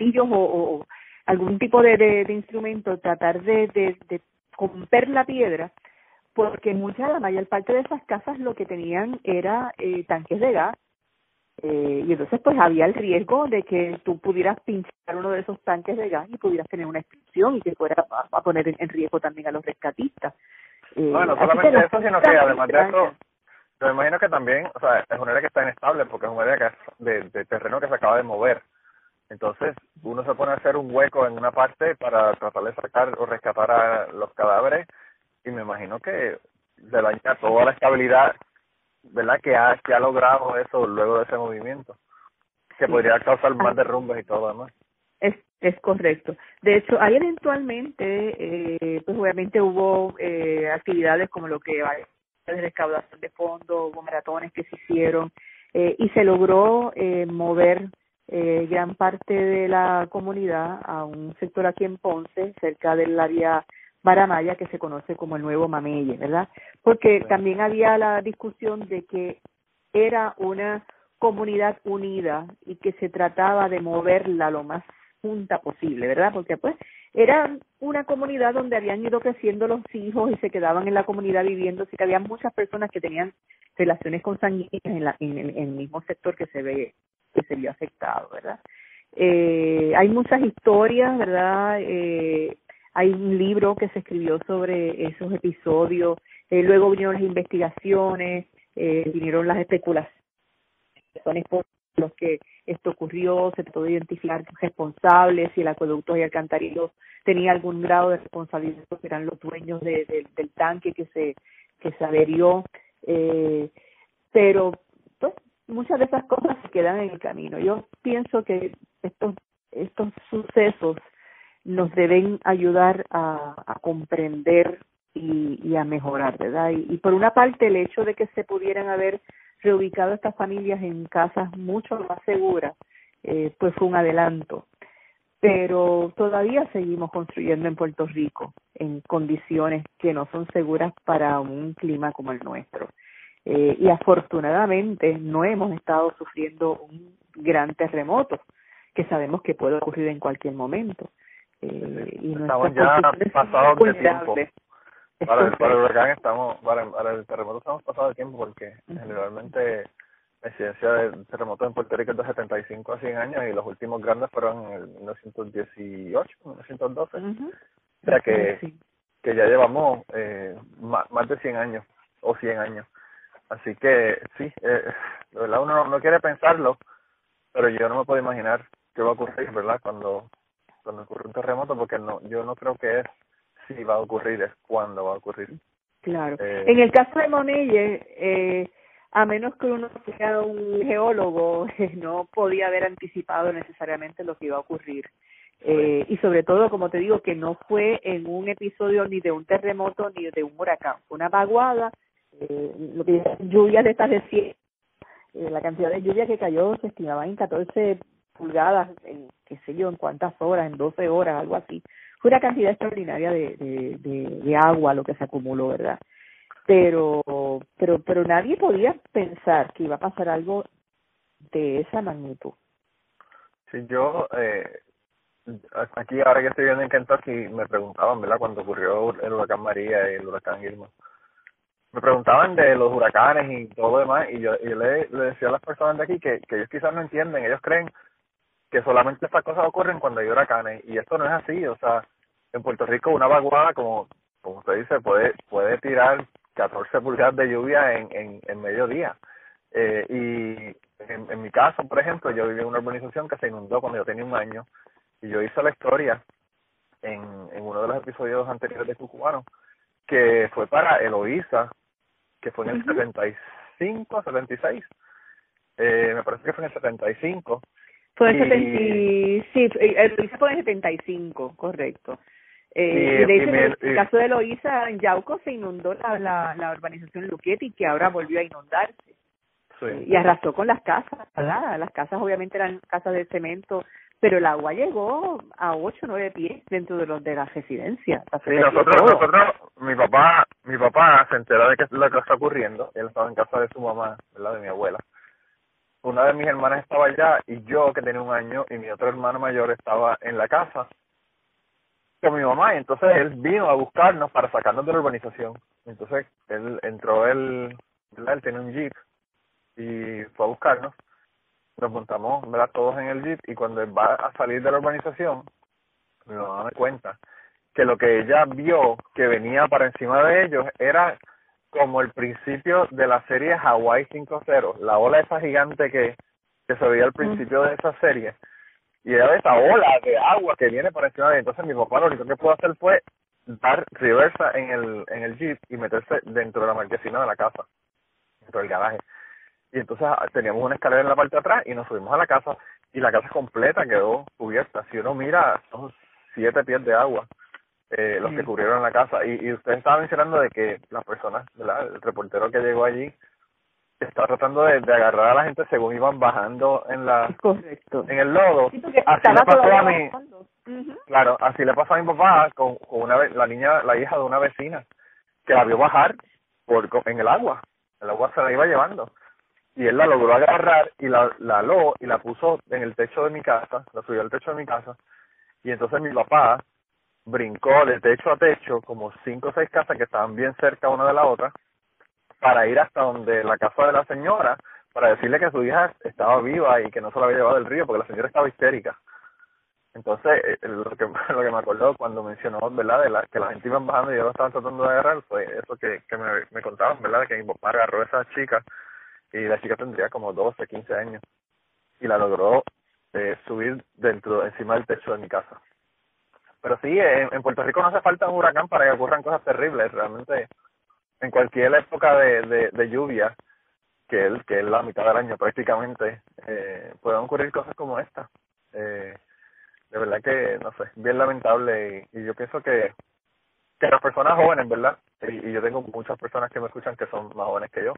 o, algún tipo de, de, instrumento, tratar de, de, de romper la piedra, porque mucha, la mayor parte de esas casas lo que tenían era eh, tanques de gas. Eh, y entonces pues había el riesgo de que tú pudieras pinchar uno de esos tanques de gas y pudieras tener una explosión y que fuera a, poner en, riesgo también a los rescatistas. Eh, bueno, solamente eso, sino que además de eso, yo me imagino que también, o sea, es un área que está inestable porque es un área que de, de terreno que se acaba de mover. Entonces, uno se pone a hacer un hueco en una parte para tratar de sacar o rescatar a los cadáveres y me imagino que le daña toda la estabilidad, ¿verdad? Que ha, que ha logrado eso luego de ese movimiento, que podría causar más ah. derrumbes y todo lo demás. Es, es correcto. De hecho, ahí eventualmente, eh, pues obviamente hubo eh, actividades como lo que de recaudación de fondos, hubo maratones que se hicieron eh, y se logró eh, mover eh, gran parte de la comunidad a un sector aquí en Ponce, cerca del área Baramaya, que se conoce como el nuevo Mameye, ¿verdad? Porque también había la discusión de que era una comunidad unida y que se trataba de moverla lo más junta posible, ¿verdad? Porque pues era una comunidad donde habían ido creciendo los hijos y se quedaban en la comunidad viviendo, así que había muchas personas que tenían relaciones consanguíneas en, la, en, el, en el mismo sector que se ve que se vio afectado, ¿verdad? Eh, hay muchas historias, ¿verdad? Eh, hay un libro que se escribió sobre esos episodios, eh, luego vinieron las investigaciones, eh, vinieron las especulaciones por los que esto ocurrió, se trató de identificar responsables, si el acueducto y alcantarillos tenía algún grado de responsabilidad, porque eran los dueños de, del tanque que se que se averió, eh, pero pues muchas de esas cosas se quedan en el camino. Yo pienso que estos, estos sucesos nos deben ayudar a, comprender y, y, a mejorar, ¿verdad? Y, y, por una parte el hecho de que se pudieran haber reubicado estas familias en casas mucho más seguras, eh, pues fue un adelanto. Pero todavía seguimos construyendo en Puerto Rico en condiciones que no son seguras para un clima como el nuestro. Eh, y afortunadamente no hemos estado sufriendo un gran terremoto que sabemos que puede ocurrir en cualquier momento. Eh, y estamos ya pasados de tiempo. Para el, para el huracán estamos, para, para, el terremoto estamos pasados de tiempo porque generalmente la incidencia de terremotos en Puerto Rico es de 75 a 100 años y los últimos grandes fueron en el 1918, 1912. O sea que, que ya llevamos eh, más, más de 100 años o 100 años Así que sí, eh, de verdad uno no, quiere pensarlo, pero yo no me puedo imaginar qué va a ocurrir, ¿verdad? Cuando, cuando ocurre un terremoto, porque no, yo no creo que es si va a ocurrir, es cuándo va a ocurrir. Claro. Eh, en el caso de Monelle, eh, a menos que uno sea un geólogo, (laughs) no podía haber anticipado necesariamente lo que iba a ocurrir. Eh, y sobre todo, como te digo, que no fue en un episodio ni de un terremoto ni de un huracán, fue una vaguada eh, lo que lluvias de estas de eh, la cantidad de lluvia que cayó se estimaba en 14 pulgadas, en qué sé yo, en cuántas horas, en 12 horas, algo así. Fue una cantidad extraordinaria de, de, agua lo que se acumuló, ¿verdad? Pero, pero, pero nadie podía pensar que iba a pasar algo de esa magnitud. Sí, yo, eh, aquí ahora que estoy viendo en Kentucky, me preguntaban, ¿verdad? Cuando ocurrió el huracán María y el huracán Irma me preguntaban de los huracanes y todo lo demás y yo, yo le, decía a las personas de aquí que, que ellos quizás no entienden, ellos creen que solamente estas cosas ocurren cuando hay huracanes y esto no es así, o sea, en Puerto Rico una vaguada como como usted dice puede puede tirar 14 pulgadas de lluvia en en, en mediodía eh, y en, en mi caso por ejemplo yo viví en una urbanización que se inundó cuando yo tenía un año y yo hice la historia en, en uno de los episodios anteriores de Cucubano que fue para Eloísa, que fue en el 75, 76. Eh, me parece que fue en el 75. Fue en el sí, Eloísa fue en el 75, correcto. Eh, y, en el, caso de Eloísa, en Yauco se inundó la, la, la urbanización Luquetti, que ahora volvió a inundarse. Sí. Y arrastró con las casas, ¿verdad? Las casas obviamente eran casas de cemento pero el agua llegó a 8 o 9 pies dentro de los de la residencia. Sí, nosotros, nosotros, mi papá, mi papá se enteró de que lo que está ocurriendo, él estaba en casa de su mamá, ¿verdad? de mi abuela. Una de mis hermanas estaba allá y yo, que tenía un año, y mi otro hermano mayor estaba en la casa. con mi mamá y entonces él vino a buscarnos para sacarnos de la urbanización. Entonces él entró él, ¿verdad? él tiene un jeep y fue a buscarnos. Nos montamos ¿verdad? todos en el jeep y cuando él va a salir de la urbanización, mi mamá me cuenta que lo que ella vio que venía para encima de ellos era como el principio de la serie Hawaii 5-0, la ola esa gigante que, que se veía al principio de esa serie y era esa ola de agua que viene por encima de entonces mi papá lo único que pudo hacer fue dar reversa en el en el jeep y meterse dentro de la marquesina de la casa dentro del garaje. Y entonces ah, teníamos una escalera en la parte de atrás y nos subimos a la casa y la casa completa quedó cubierta. Si uno mira son siete pies de agua eh, los que cubrieron la casa. Y, y usted estaba mencionando de que las personas ¿verdad? el reportero que llegó allí estaba tratando de, de, agarrar a la gente según iban bajando en la correcto. en el lodo. Así le pasó a mí claro así le pasó a mi papá con, con una la niña la hija de una vecina que la vio bajar por en el agua. El agua se la iba llevando. Y él la logró agarrar y la la aló y la puso en el techo de mi casa la subió al techo de mi casa. Y entonces mi papá brincó de techo a techo como cinco o seis casas que estaban bien cerca una de la otra para ir hasta donde la casa de la señora para decirle que su hija estaba viva y que no se la había llevado del río porque la señora estaba histérica. Entonces, eh, lo que, (laughs) lo que me acordó cuando mencionó, ¿verdad?, de la, que la gente iba bajando y yo lo estaban tratando de agarrar, fue eso que, que me, me contaban, ¿verdad?, que mi papá agarró a esa chica y la chica tendría como 12, 15 años y la logró eh, subir dentro, encima del techo de mi casa. Pero sí, en, en Puerto Rico no hace falta un huracán para que ocurran cosas terribles, realmente en cualquier época de, de, de lluvia, que es, que es la mitad del año prácticamente, eh, pueden ocurrir cosas como esta. Eh, de verdad que, no sé, bien lamentable y, yo pienso que, que las personas jóvenes, ¿verdad? Y, y, yo tengo muchas personas que me escuchan que son más jóvenes que yo,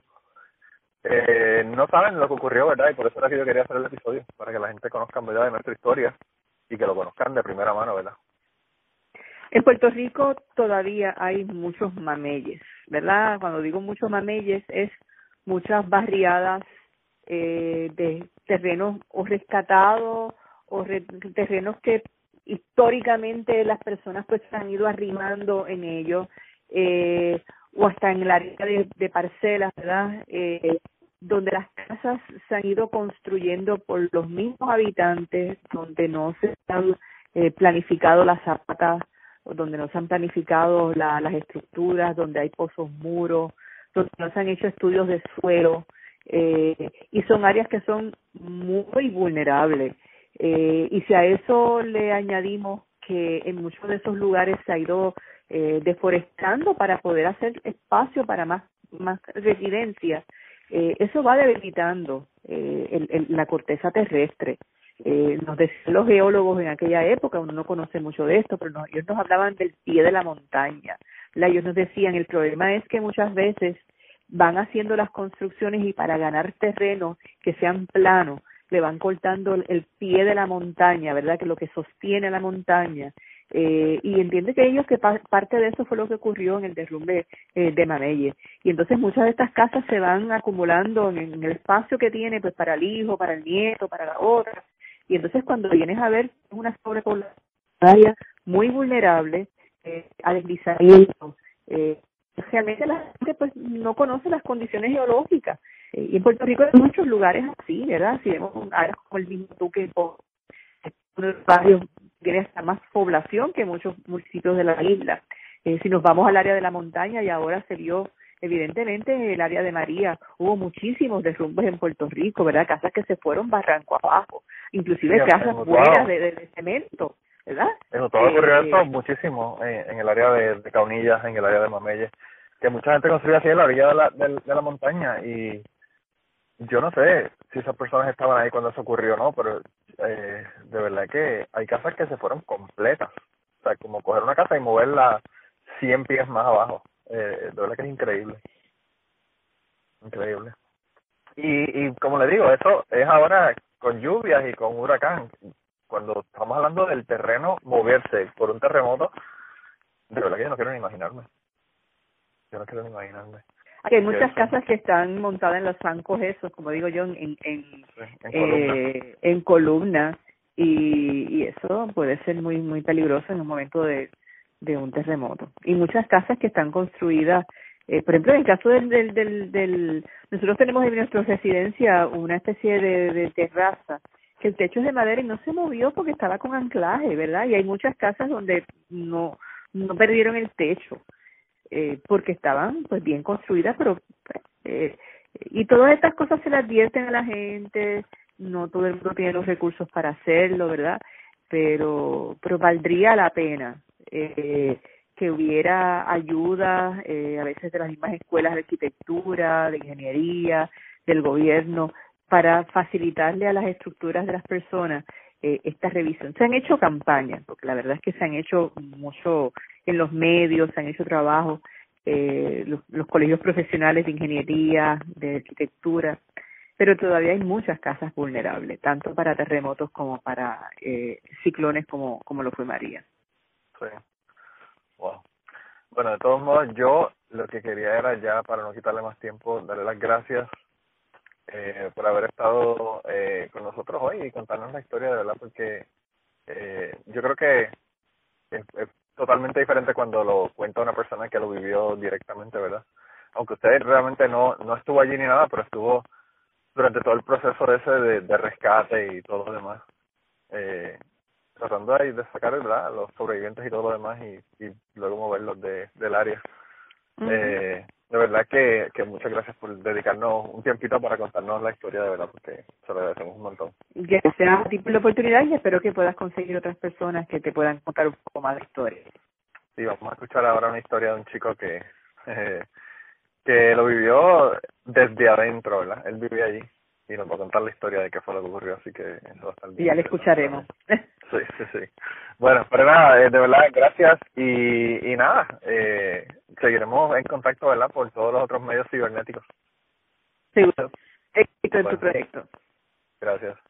eh, no saben lo que ocurrió, ¿verdad? Y por eso era que yo quería hacer el episodio, para que la gente conozca, ¿verdad?, de nuestra historia y que lo conozcan de primera mano, ¿verdad? En Puerto Rico todavía hay muchos mameyes, ¿verdad? Cuando digo muchos mameyes es muchas barriadas eh, de terrenos o rescatados o re terrenos que históricamente las personas pues han ido arrimando en ellos eh, o hasta en el área de, de parcelas, ¿verdad? Eh, donde las casas se han ido construyendo por los mismos habitantes, donde no se han eh, planificado las zapatas donde no se han planificado la, las estructuras, donde hay pozos muros, donde no se han hecho estudios de suelo, eh, y son áreas que son muy vulnerables. Eh, y si a eso le añadimos que en muchos de esos lugares se ha ido eh, deforestando para poder hacer espacio para más, más residencias, eh, eso va debilitando eh, el, la corteza terrestre eh, nos decían los geólogos en aquella época, uno no conoce mucho de esto, pero no, ellos nos hablaban del pie de la montaña. Ellos nos decían, el problema es que muchas veces van haciendo las construcciones y para ganar terreno que sean planos, le van cortando el pie de la montaña, ¿verdad? Que lo que sostiene la montaña. Eh, y entiende que ellos que pa parte de eso fue lo que ocurrió en el derrumbe eh, de Mamelle. Y entonces muchas de estas casas se van acumulando en, en el espacio que tiene, pues para el hijo, para el nieto, para la otra, y entonces cuando vienes a ver una sobrepoblación muy vulnerable eh, a deslizamientos, eh, realmente la gente pues no conoce las condiciones geológicas. Eh, y en Puerto Rico hay muchos lugares así, ¿verdad? Si vemos áreas como el mismo Tuque, los barrios tiene hasta más población que muchos municipios de la isla. Eh, si nos vamos al área de la montaña y ahora se vio evidentemente en el área de María hubo muchísimos derrumbes en Puerto Rico, ¿verdad? Casas que se fueron barranco abajo, inclusive casas buenas de, de, de, cemento, ¿verdad? Eso todo ocurrió eh, muchísimo en, en, el área de, de, Caunillas, en el área de Mamelle, que mucha gente construía así en la orilla de la, de, de la montaña y yo no sé si esas personas estaban ahí cuando eso ocurrió o no, pero eh, de verdad que hay casas que se fueron completas. O sea, como coger una casa y moverla 100 pies más abajo eh, de verdad que es increíble. Increíble. Y, y como le digo, eso es ahora con lluvias y con huracán. Cuando estamos hablando del terreno moverse por un terremoto, de verdad que yo no quiero ni imaginarme. Yo no quiero ni imaginarme. Hay muchas casas que están montadas en los bancos esos, como digo yo, en en, en, eh, en columna y, y eso puede ser muy muy peligroso en un momento de, de un terremoto. Y muchas casas que están construidas, eh, por ejemplo, en el caso del, del, del, del, nosotros tenemos en nuestra residencia una especie de, de terraza que el techo es de madera y no se movió porque estaba con anclaje, ¿verdad? Y hay muchas casas donde no no perdieron el techo eh, porque estaban pues bien construidas, pero eh, y todas estas cosas se las advierten a la gente, no todo el mundo tiene los recursos para hacerlo, ¿verdad? Pero pero valdría la pena eh, que hubiera ayuda eh, a veces de las mismas escuelas de arquitectura, de ingeniería, del gobierno para facilitarle a las estructuras de las personas eh, esta revisión. Se han hecho campañas, porque la verdad es que se han hecho mucho en los medios, se han hecho trabajos, eh, los, colegios profesionales de ingeniería, de arquitectura, pero todavía hay muchas casas vulnerables, tanto para terremotos como para eh, ciclones como, como lo fue María. Wow. Bueno, de todos modos, yo lo que quería era ya, para no quitarle más tiempo, darle las gracias eh, por haber estado eh, con nosotros hoy y contarnos la historia de verdad, porque eh, yo creo que es, totalmente diferente cuando lo cuenta una persona que lo vivió directamente, ¿verdad? Aunque usted realmente no, no estuvo allí ni nada, pero estuvo durante todo el proceso ese de, de rescate y todo lo demás. Eh, tratando ahí de sacar ¿verdad? los sobrevivientes y todo lo demás y, y luego moverlos de, del área. Uh -huh. eh, de verdad que, que muchas gracias por dedicarnos un tiempito para contarnos la historia, de verdad, porque se lo agradecemos un montón. Gracias a ti por la oportunidad y espero que puedas conseguir otras personas que te puedan contar un poco más de historia. Sí, vamos a escuchar ahora una historia de un chico que, eh, que lo vivió desde adentro, ¿verdad? Él vivía allí y nos va a contar la historia de qué fue lo que ocurrió, así que eso va a estar bien. Y ya le escucharemos. Sí, sí, sí. Bueno, pero nada, eh, de verdad, gracias y, y nada, eh, seguiremos en contacto, ¿verdad? Por todos los otros medios cibernéticos. Seguro. Éxito en tu proyecto. Gracias.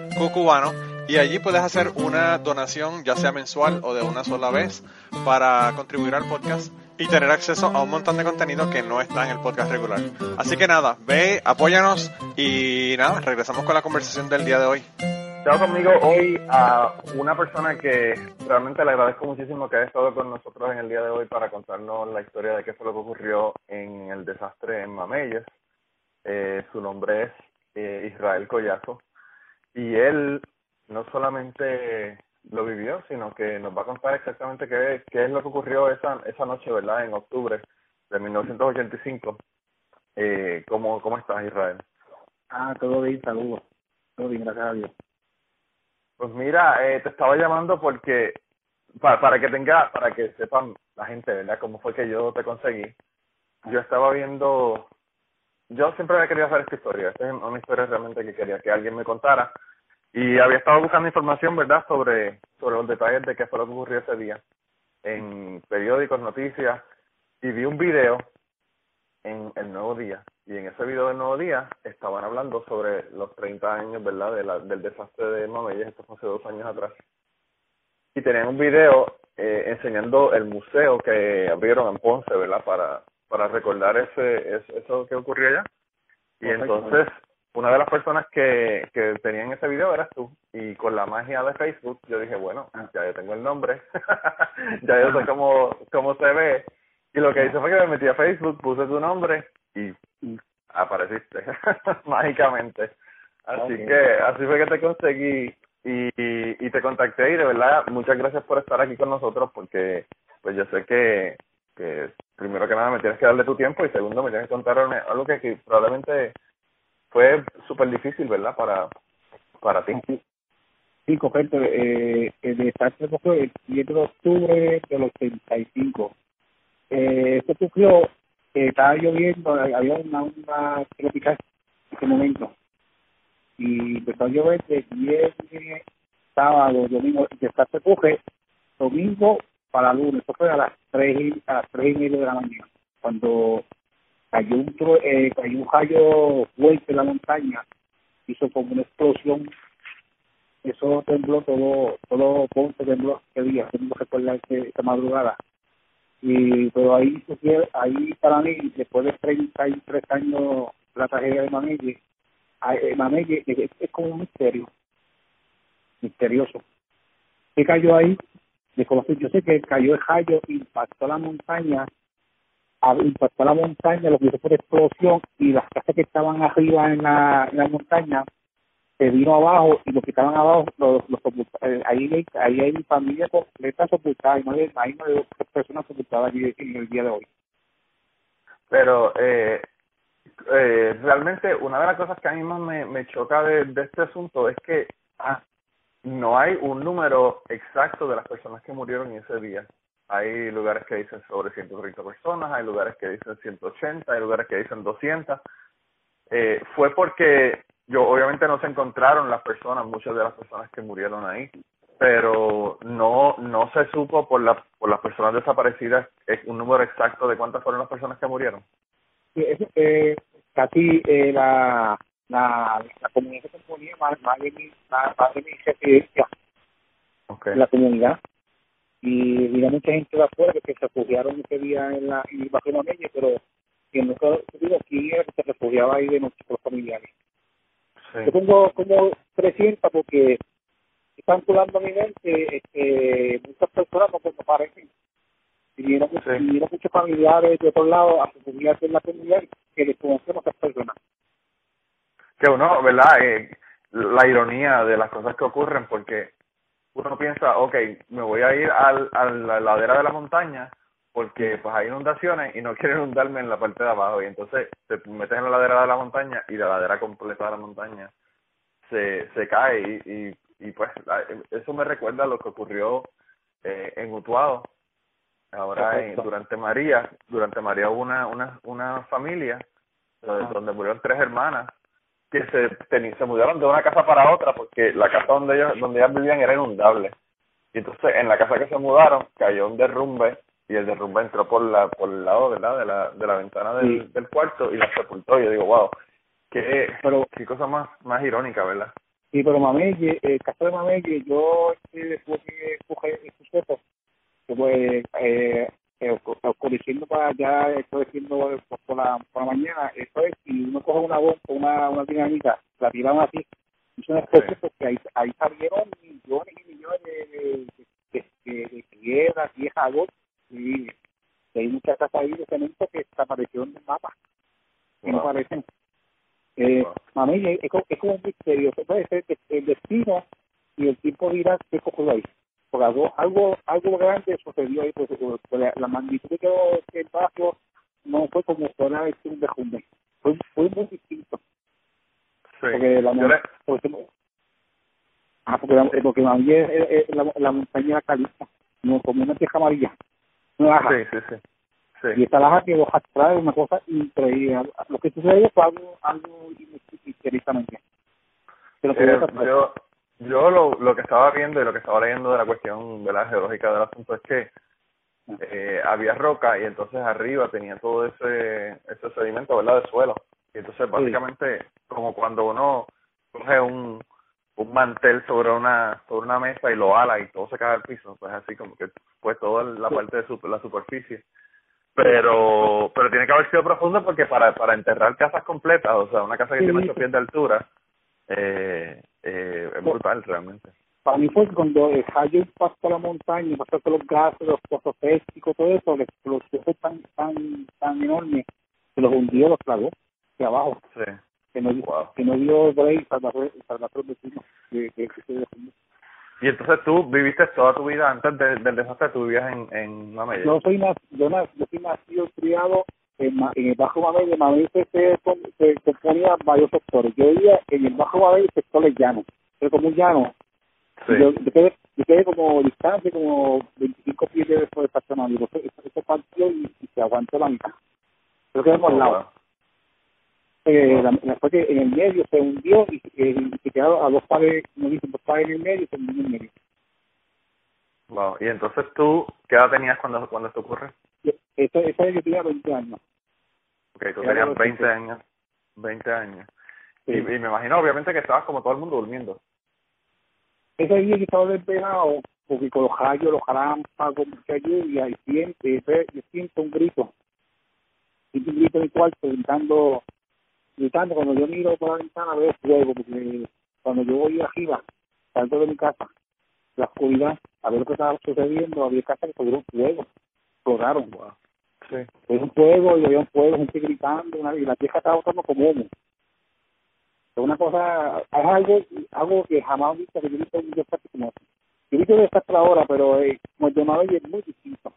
cucubano y allí puedes hacer una donación ya sea mensual o de una sola vez para contribuir al podcast y tener acceso a un montón de contenido que no está en el podcast regular. Así que nada, ve, apóyanos y nada, regresamos con la conversación del día de hoy. Tengo conmigo hoy a una persona que realmente le agradezco muchísimo que haya estado con nosotros en el día de hoy para contarnos la historia de qué fue lo que ocurrió en el desastre en Mameyes. Eh, su nombre es eh, Israel Collazo y él no solamente lo vivió, sino que nos va a contar exactamente qué, qué es lo que ocurrió esa, esa noche, ¿verdad? En octubre de 1985. Eh, ¿cómo, ¿Cómo estás, Israel? Ah, todo bien, saludos. Todo bien, gracias a Dios. Pues mira, eh, te estaba llamando porque, para, para que tenga, para que sepan la gente, ¿verdad? Cómo fue que yo te conseguí. Yo estaba viendo, yo siempre había querido hacer esta historia. Esta es una historia realmente que quería que alguien me contara y había estado buscando información, ¿verdad?, sobre, sobre los detalles de qué fue lo que ocurrió ese día en periódicos, noticias, y vi un video en El Nuevo Día. Y en ese video del Nuevo Día estaban hablando sobre los 30 años, ¿verdad?, del desastre de Mameyes, esto fue hace dos años atrás. Y tenían un video eh, enseñando el museo que abrieron en Ponce, ¿verdad?, para, para recordar ese, ese eso que ocurrió allá. Y entonces una de las personas que, que tenían ese video eras tú. Y con la magia de Facebook, yo dije, bueno, ya yo tengo el nombre, (laughs) ya yo sé cómo, cómo se ve. Y lo que hice fue que me metí a Facebook, puse tu nombre y apareciste (laughs) mágicamente. Así okay. que así fue que te conseguí y, y, y te contacté y de verdad muchas gracias por estar aquí con nosotros porque pues yo sé que, que primero que nada me tienes que darle tu tiempo y segundo me tienes que contar algo que, probablemente fue súper difícil, ¿verdad? Para, para ti. Sí, correcto. Eh, el desastre ocurrió el 7 de octubre del 85. Eh, esto eh, estaba lloviendo, había una onda tropical en ese momento. Y empezó a llover de 10 sábado, domingo, de estar se coge domingo para lunes, eso fue a las tres y, a las tres y media de la mañana, cuando cayó un eh, cayó un rayo fuerte en la montaña, hizo como una explosión, eso tembló todo, todo Ponce tembló ese día, tengo que recordar esa madrugada. Y, pero ahí, ahí para mí, después de 33 años la tragedia de Mamelle, eh, Mamelle es, es como un misterio, misterioso. ¿Qué cayó ahí? Yo sé que cayó el rayo, impactó la montaña, impactó la montaña, lo que hizo por explosión y las casas que estaban arriba en la, en la montaña se vino abajo y los que estaban abajo, los, los eh, ahí, ahí hay familia completa sepultada, y no hay, hay dos personas sepultadas en el día de hoy. Pero eh, eh, realmente una de las cosas que a mí más me, me choca de, de este asunto es que ah, no hay un número exacto de las personas que murieron ese día. Hay lugares que dicen sobre 130 personas, hay lugares que dicen 180, hay lugares que dicen 200. Eh, fue porque yo obviamente no se encontraron las personas, muchas de las personas que murieron ahí, pero no no se supo por por las personas desaparecidas un número exacto de cuántas fueron las personas que murieron. Sí, eh, eh, la la, la comunidad se componía más, más de mi, más, de mi residencia okay. la comunidad y había mucha gente de afuera que se refugiaron ese día en la en el barrio pero que no digo aquí se refugiaba ahí de nuestros familiares sí. yo tengo como 300 porque están colando a mi mente este, muchas personas no, no parecen y vinieron, sí. vinieron muchos familiares de otro lado a refugiarse en la comunidad que desconocemos a esas personas que uno, ¿verdad? Eh, la ironía de las cosas que ocurren, porque uno piensa, ok, me voy a ir al, a la ladera de la montaña porque pues hay inundaciones y no (laughs) quiero inundarme en la parte de abajo. Y entonces te metes en la ladera de la montaña y la ladera completa de la montaña se, se cae. Y, y, y pues eso me recuerda a lo que ocurrió eh, en Utuado. Ahora durante María durante María hubo una una una familia donde murieron tres hermanas que se, se mudaron de una casa para otra porque la casa donde ellos, donde ellas vivían era inundable. Y entonces en la casa que se mudaron cayó un derrumbe y el derrumbe entró por la por el lado ¿verdad? de la de la ventana del, del cuarto y la sepultó. Y yo digo, wow, qué, pero, qué cosa más más irónica, ¿verdad? Sí, pero Mamelle, el caso de Mamelle, yo eh, después que coger suceso, que pues, eh, oscureciendo para allá, oscureciendo por la, por la mañana, eso es, si uno coge una bomba, una, una dinamita, la tiran así, es una especie porque ahí, ahí salieron millones y millones de, de, de, de piedras, viejas, y, hay muchas casas ahí de cemento que desaparecieron del mapa, que no aparecen. Eh, Mami, es, es, como un misterio, puede ser el destino y el tiempo dirá qué cogió ahí por algo, algo, algo grande sucedió ahí, pues, la, la magnitud que espacio no fue como fuera de un dejumbe, fue, fue muy distinto. Sí. Porque la, porque, ah, porque, la, porque la, la, la montaña caliza, no como una tierra amarilla, una laja. Sí, sí, sí. Sí. Y esta laja quedó atrás una cosa increíble. Lo que sucedió fue algo, algo interesante. Pero eh, yo, yo lo, lo que estaba viendo y lo que estaba leyendo de la cuestión de la geológica del asunto es que eh, había roca y entonces arriba tenía todo ese ese sedimento verdad de suelo. Y entonces básicamente como cuando uno coge un un mantel sobre una sobre una mesa y lo ala y todo se cae al piso pues así como que pues toda la parte de la superficie. Pero pero tiene que haber sido profundo porque para para enterrar casas completas o sea una casa que tiene ocho pies de altura eh, eh, es brutal realmente. Para mí fue cuando el rayo impactó la montaña, pasó por los gases, los pozos fésticos, todo eso, la explosión fue tan, tan, tan enorme que los hundió, los tragó de abajo. Sí. Que no, wow. que no dio break para los vecinos que, que, que y entonces tú viviste toda tu vida antes de, del desastre, tú vivías en, en Mamella. Yo soy, yo, yo soy nacido criado en, en el Bajo Mabel, Mabel se, se, se componía varios sectores. Yo vivía en el Bajo Mabel sectores llanos, pero como un llano. Sí. Yo, yo, quedé, yo quedé como distante, como 25 pies de eso de estacionamiento. Digo, eso, partió y, y se aguantó la mitad. Yo quedé por oh, lado. Eh, la, después que en el medio se hundió y, y, se quedaron a dos pares, no dicen dos pares en el medio y se hundió en el medio. Wow. Y entonces tú, ¿qué edad tenías cuando, cuando esto ocurre? Eso, eso yo tenía 20 años. Ok, tú tenías 20 años. 20 años. Y, y, me imagino, obviamente, que estabas como todo el mundo durmiendo. Ese día que estaba despegado, porque con los rayos, los con mucha lluvia, y siempre, yo siento un grito. Siento un grito en mi cuarto, gritando, gritando. Cuando yo miro por la ventana, veo fuego, porque cuando yo voy arriba, salgo de mi casa, la oscuridad, a ver lo que estaba sucediendo, había casas que cogieron fuego, explotaron. Wow. Sí. Había un fuego y había un fuego, gente gritando, y la tierra estaba botando como humo. Es una cosa, es algo, algo que jamás he visto, que yo he visto desastre como eso. Yo he visto un desastre ahora, pero eh, como el de Mabel es muy distinto.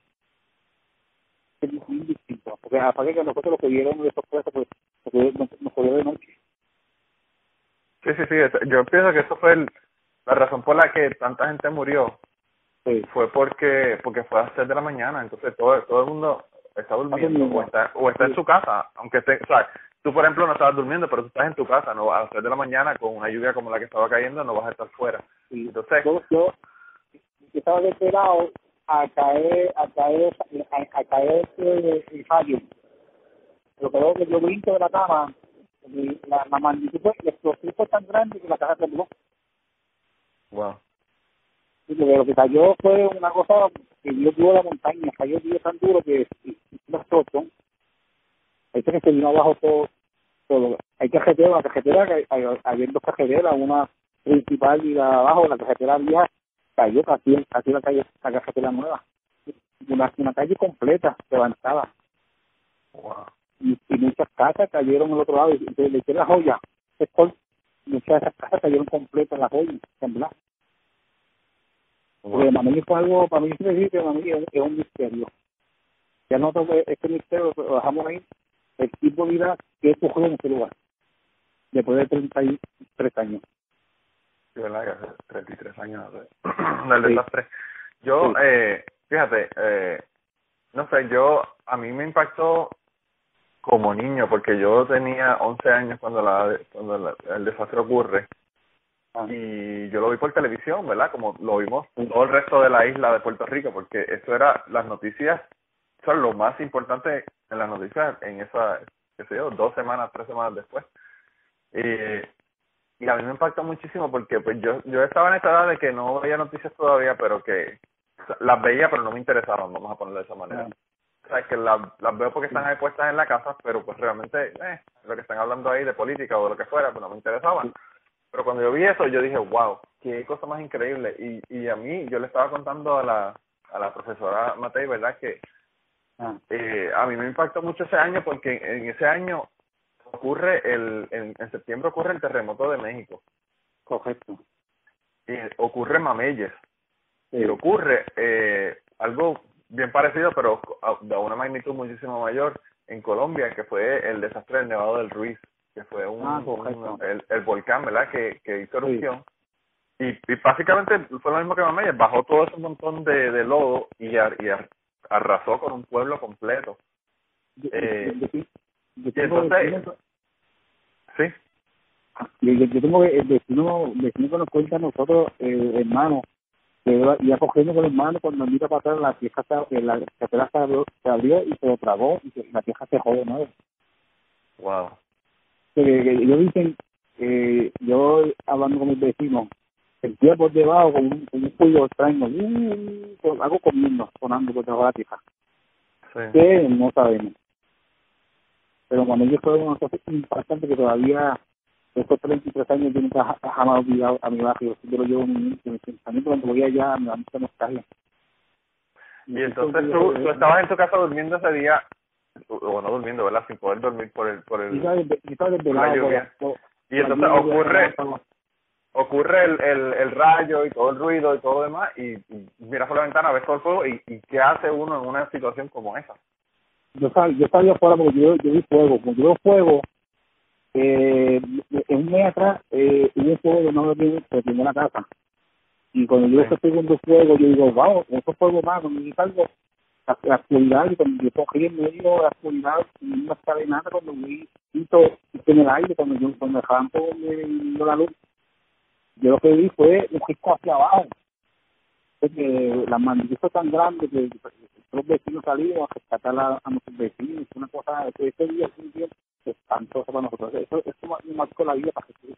Es muy distinto. Porque aparte que nosotros lo que vieron de esos puestos, pues nos, nos jodió de noche. Sí, sí, sí. Yo pienso que eso fue el, la razón por la que tanta gente murió. Sí. Fue porque porque fue a las 6 de la mañana. Entonces todo, todo el mundo está durmiendo o está, o está en su casa. Aunque esté, o sea, tú, por ejemplo, no estabas durmiendo, pero tú estás en tu casa, no a las 3 de la mañana con una lluvia como la que estaba cayendo, no vas a estar fuera. Sí. Entonces, yo, yo, estaba desesperado a caer, a caer, a, a caer el, fallo. Lo que veo que yo brinco de la cama, la, la magnitud, la explosión fue tan grande que la casa tembló. Wow. Lo que cayó fue una cosa que dio duro la montaña, cayó día tan duro que nos explosión. Hay que se vino abajo todo, todo. Hay carretera, la carretera, hay, dos carreteras, una principal y la abajo, la carretera vieja cayó casi, casi la calle, la carretera nueva. Una, una calle completa, levantada. Wow. Y, muchas casas cayeron al otro lado, y le eché la joya, muchas de esas casas cayeron completas la joya, temblar. Porque Mamey fue algo, para mí que Mamey es, un misterio. Ya nosotros este misterio lo dejamos ahí, el tipo de vida que ocurrió en ese lugar, después de 33 años. Sí, ¿verdad? Que hace 33 años (clears throat) del desastre. Yo, sí. eh, fíjate, eh, no sé, yo, a mí me impactó como niño, porque yo tenía 11 años cuando la cuando la, el desastre ocurre. Ah. Y yo lo vi por televisión, ¿verdad? Como lo vimos todo el resto de la isla de Puerto Rico, porque eso era las noticias, son lo más importante en las noticias en esa, qué sé yo, dos semanas, tres semanas después. Y, y a mí me impactó muchísimo porque pues yo yo estaba en esta edad de que no veía noticias todavía, pero que las veía, pero no me interesaban, vamos a ponerlo de esa manera. O sea, que las, las veo porque están ahí puestas en la casa, pero pues realmente, eh, lo que están hablando ahí de política o de lo que fuera, pues no me interesaban. Pero cuando yo vi eso, yo dije, wow, qué cosa más increíble. Y, y a mí, yo le estaba contando a la, a la profesora Matei, ¿verdad? Que ah. eh, a mí me impactó mucho ese año porque en ese año ocurre, el en, en septiembre ocurre el terremoto de México. Correcto. Y ocurre Mameyes. Sí. Y ocurre eh, algo bien parecido, pero de una magnitud muchísimo mayor en Colombia, que fue el desastre del Nevado del Ruiz, que fue un, ah, un el, el, volcán, ¿verdad? Que, que hizo erupción. Sí. Y, y básicamente fue lo mismo que Mameyes, bajó todo ese montón de, de lodo y, ar, y ar, arrasó con un pueblo completo. Yo, eh, yo, yo, yo y entonces, sí. Yo, yo tengo el vecino, vecino que nos cuenta a nosotros, eh, hermano, que iba cogiendo con el mano cuando mira para atrás la vieja se, la cartera se abrió, se abrió y se lo tragó y se, la vieja se jode nuevo. Wow. Que, ellos dicen, eh, yo hablando con mis vecinos, el tío por debajo con un, con un cuello extraño, uh, algo comiendo, sonando por debajo de la vieja. Sí. Que no sabemos. Pero cuando ellos fue una cosa impactante que todavía estos 33 años yo nunca jamás olvidado a mi barrio. Yo lo llevo en mi, en mi pensamiento cuando voy allá me da mucha nostalgia. Y entonces tú, tú estabas en tu casa durmiendo ese día, o no durmiendo, ¿verdad? Sin poder dormir por el... Por el y la lluvia. Por, y entonces ocurre ocurre el, el, el rayo y todo el ruido y todo lo demás y, y miras por la ventana, ves todo el fuego y, y ¿qué hace uno en una situación como esa? Yo, sal, yo salí afuera porque yo, yo vi fuego. Cuando yo veo fuego, eh, en un mes atrás eh, hubo fuego de no se en la casa y cuando yo sí. ese segundo fuego yo digo wow otro fuego más cuando yo salgo la, la oscuridad, y cuando yo cogí en medio de la oscuridad, y una escalinata, cuando vi en el aire, cuando yo, cuando dejaban por la luz, yo lo que vi fue un risco hacia abajo. Porque la fue tan grande que los vecinos salimos a rescatar a, a nuestros vecinos, una cosa, ese día es un día espantoso para nosotros. Eso, eso me marcó la vida para Jesús,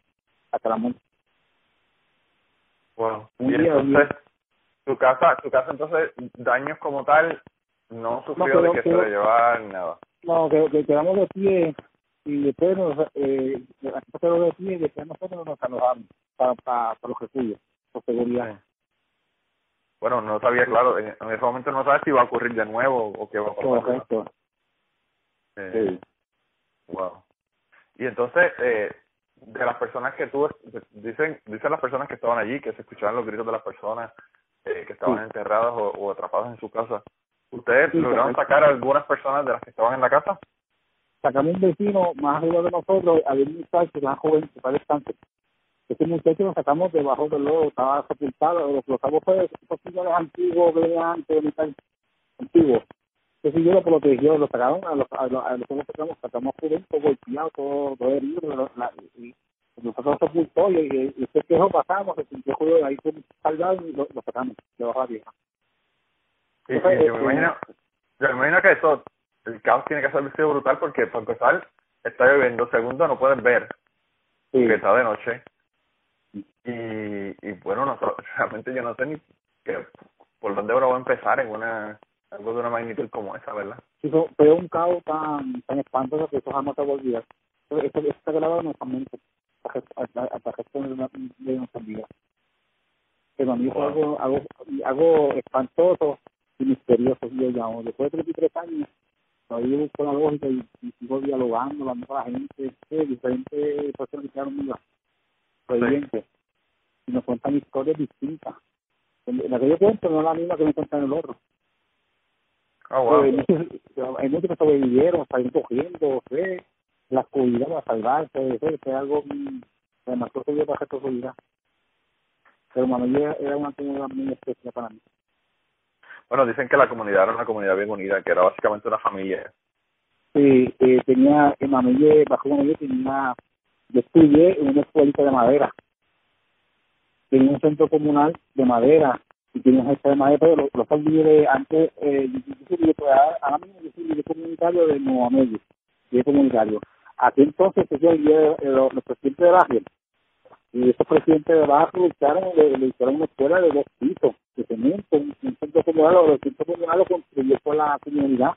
hasta la muerte. Wow. Un y día, un entonces, tu casa, tu casa entonces, daños como tal, no sufrió pero- de que se pero- le llevara ni nada. No, que, que quedamos de pie y después nos, eh, quedó de pie y después nosotros nos alojamos para, para, para los refugios, por seguridad. Bueno, no sabía, claro, en, ese momento no sabes si va a ocurrir de nuevo o qué va a pasar. Correcto. Eh, Wow. Y entonces, eh, de las personas que tú, dicen, dicen las personas que estaban allí, que se escuchaban los gritos de las personas eh, que estaban Sí. enterradas o, o atrapadas en su casa. ¿Ustedes Sí, lograron correcto. sacar a algunas personas de las que estaban en la casa? Sacamos un vecino más arriba de nosotros, había un muchacho que era joven, que parece cáncer. Ese muchacho lo sacamos debajo del lodo, estaba sepultado, lo sacamos fue esos sillones antiguos que venían antes, metal antiguos. Ese yo lo protegió, lo sacaron, a los, a los, a los sacamos, sacamos dentro, golpeado, todo, todo herido, la, y, nosotros sepultó y, y, y ese quejo pasamos, se sintió jodido, ahí fue salgado y lo, lo sacamos debajo de la vieja. Y, Eso es, y yo me eh, imagino, yo me imagino que eso, el caos tiene que ser sido brutal porque para empezar está lloviendo, segundo no puedes ver, Sí. porque está de noche. Y, y bueno, no, (laughs) realmente yo no sé ni que, por dónde uno va a empezar en una algo de una magnitud como esa, ¿verdad? Sí, fue, un caos tan, tan espantoso que eso jamás se va a olvidar. Esto, está grabado en nuestra mente hasta resto de, nuestras vidas. Pero a mí fue algo, algo, algo espantoso y misterioso, yo llamo. Después de 33 años, todavía busco la lógica y, y sigo dialogando, hablando con la gente, sí, diferentes personas que quedaron vivas, sobrevivientes, y nos cuentan historias distintas. La que yo cuento no es la misma que me cuentan el otro. Ah, wow. Eh, muchos- (laughs) hay muchos que sobrevivieron, salieron cogiendo, ¿sí? la oscuridad para salvarse, ¿sí? fue algo demasiado serio para esta oscuridad. Pero Mamey era, era una comunidad muy especial para mí. Bueno, dicen que la comunidad era una comunidad bien unida, que era básicamente una familia. Sí, eh, tenía, en Mamey, bajo Mamey tenía, yo estudié en una escuelita de madera. Tenía un centro comunal de madera y tenía un jefe de madera, pero los, los antes, eh, yo, yo soy ahora mismo yo soy comunitario de Nueva líder comunitario. Aquí entonces yo soy el eh, los, presidentes de barrio. Y esos presidentes de barrio le, le hicieron una escuela de dos pisos, de cemento, un, un centro comunal, el centro comunal lo construyó por la comunidad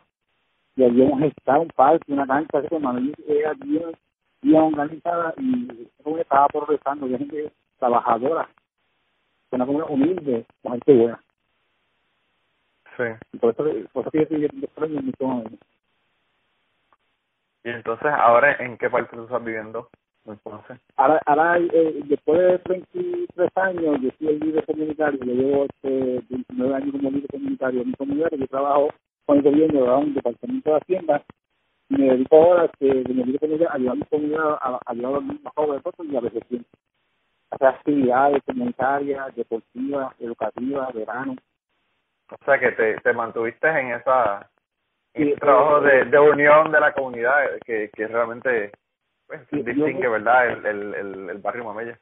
y había un parque, una cancha, que Manuel era bien, bien organizada y estaba progresando, había gente trabajadora, una comunidad humilde, con gente buena. Sí. Y por eso, por eso que yo estoy extraño mucho a Manuel. Y entonces, ahora, ¿en qué parte tú estás viviendo? Entonces, Ahora, ahora eh, después de 33 años, yo soy el líder comunitario, yo llevo este 29 años como líder comunitario en mi comunidad, yo trabajo con el gobierno de un departamento de Hacienda y me dedico ahora a que me dedico a ayudar a mi comunidad a, ayudar a los niños jóvenes y a veces hacer actividades comunitarias, deportivas, educativas, verano. o sea que te, te mantuviste en esa en Sí, ese trabajo eh, de, de unión de la comunidad que, que realmente pues, yo- distingue, ¿verdad? El, el, el, el barrio Mamella.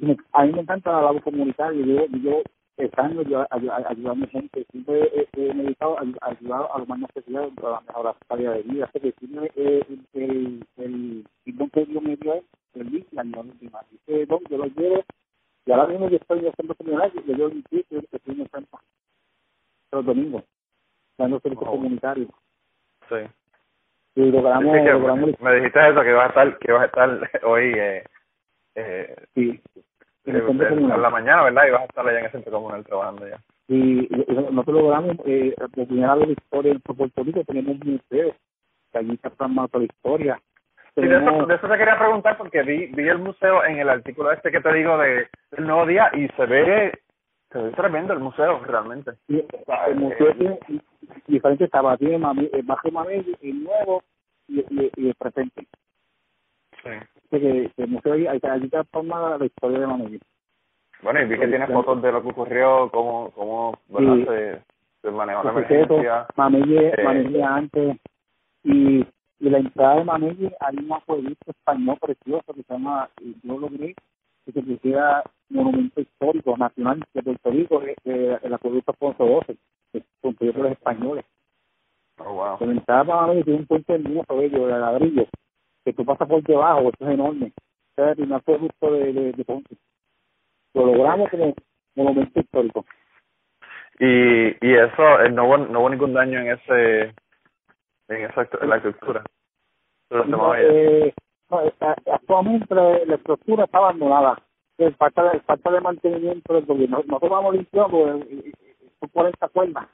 Me- A mí me encanta la labor comunitaria, yo yo estando yo ayudando a mi gente, siempre he, he meditado a a ayudar a los más necesitados para mejorar su calidad de vida. Así que eh, el, el, el, don que Dios me dio es el la última. Ese don yo lo llevo y ahora mismo yo estoy centro comunitario, yo llevo el sitio que estoy en el centro los domingos, dando servicio Oh. comunitario. Sí. Y logramos, Sí, que logramos, me dijiste eso, que vas a estar, que vas a estar (laughs) hoy eh, eh, sí, en el eh, en la mañana, ¿verdad? Y vas a estar allá en el centro comunal trabajando ya. y, y nosotros logramos eh, por primera vez la historia en Puerto Rico tenemos un museo que allí está plasmado toda la historia Sí, de eso, Tenemos- de eso te quería preguntar porque vi, vi el museo en el artículo este que te digo de del nuevo día y se ve, se ve tremendo el museo realmente. y el museo tiene diferentes mami, el bajo Mamey el nuevo y, y, y el presente Sí. Así que, que el museo allí, allí está plasmada la historia de Mamey Bueno, y vi que Sí, tiene sí. fotos de lo que ocurrió, cómo, cómo ¿verdad? Sí. Se, el manejo de emergencia. Mamelle, eh, antes, y, y la entrada de Mamelle hay un acueducto español precioso que se llama, yo logré que se pusiera monumento histórico nacional de Puerto Rico, eh, eh, el acueducto Alfonso XII, que construyó por los españoles. Oh, wow. La de Mamelle tiene un puente hermoso, bello, de ladrillo, que tú pasas por debajo, eso es enorme. Un acueducto de, de, de Ponce. Lo logramos como monumento histórico. Y, y eso, eh, no hubo, no hubo ningún daño en ese en esa en la estructura. No, eh, actualmente la, estructura está abandonada. Falta de, falta de mantenimiento del gobierno. Nosotros vamos limpiando por 40 cuerdas.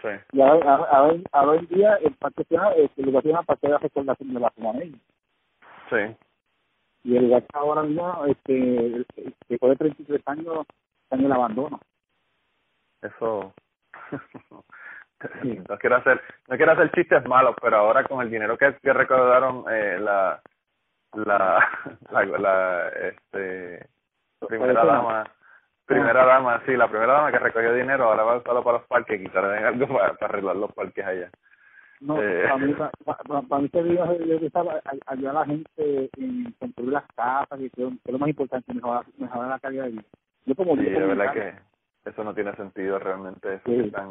Sí. Y ahora, ahora, ahora en día el parque el lugar tiene una parte de la recordación de la Fumanella. Sí. Y el lugar ahora mismo, este, después de 33 años, está en el abandono eso (laughs) no quiero hacer no quiero hacer chistes malos pero ahora con el dinero que, que recaudaron eh, la, la (laughs) la la este primera dama primera dama sí la primera dama que recogió dinero ahora va a usarlo para los parques quitarle algo para, arreglar los parques allá no, eh. para mí, para, para, mí se yo ayudar a la gente en construir las casas y que es lo más importante, mejorar, mejorar la calidad de vida. Yo como sí, verdad que eso no tiene sentido realmente eso sí. tan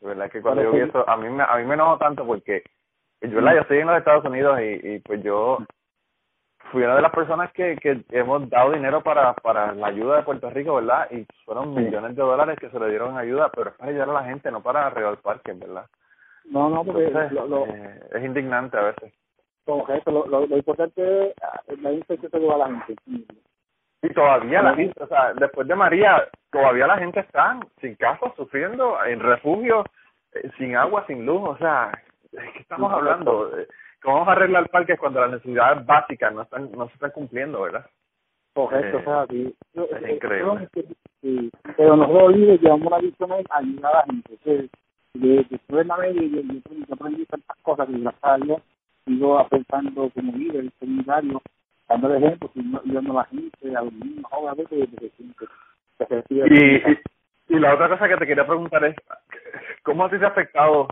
de verdad que cuando yo vi eso a mí me a mí me enojó tanto porque yo la yo estoy en los Estados Unidos y, y pues yo fui una de las personas que, que hemos dado dinero para para la ayuda de Puerto Rico verdad y fueron millones de dólares que se le dieron ayuda pero es para ayudar a la gente no para arreglar el parque verdad no no porque lo, eh, es indignante a veces. Como que lo, lo, lo importante es la gente que se ayuda a la gente. Y todavía la gente, o sea, después de María, todavía la gente está sin casa, sufriendo, en refugio, eh, sin agua, sin luz, o sea, qué estamos hablando? ¿Cómo vamos a arreglar parques cuando las necesidades básicas no están no se están cumpliendo, verdad? Correcto, o sea, sí. Es eh, increíble. Sí, pero nosotros líderes llevamos una visión de ayudar a la gente. De, después de la media, yo, yo, aprendí tantas cosas que gracias a Dios sigo aportando como líder comunitario dando ejemplo, ayudando a la gente, a los niños, obviamente, y, y, la otra cosa que te quería preguntar es, (laughs) ¿cómo a ti te ha afectado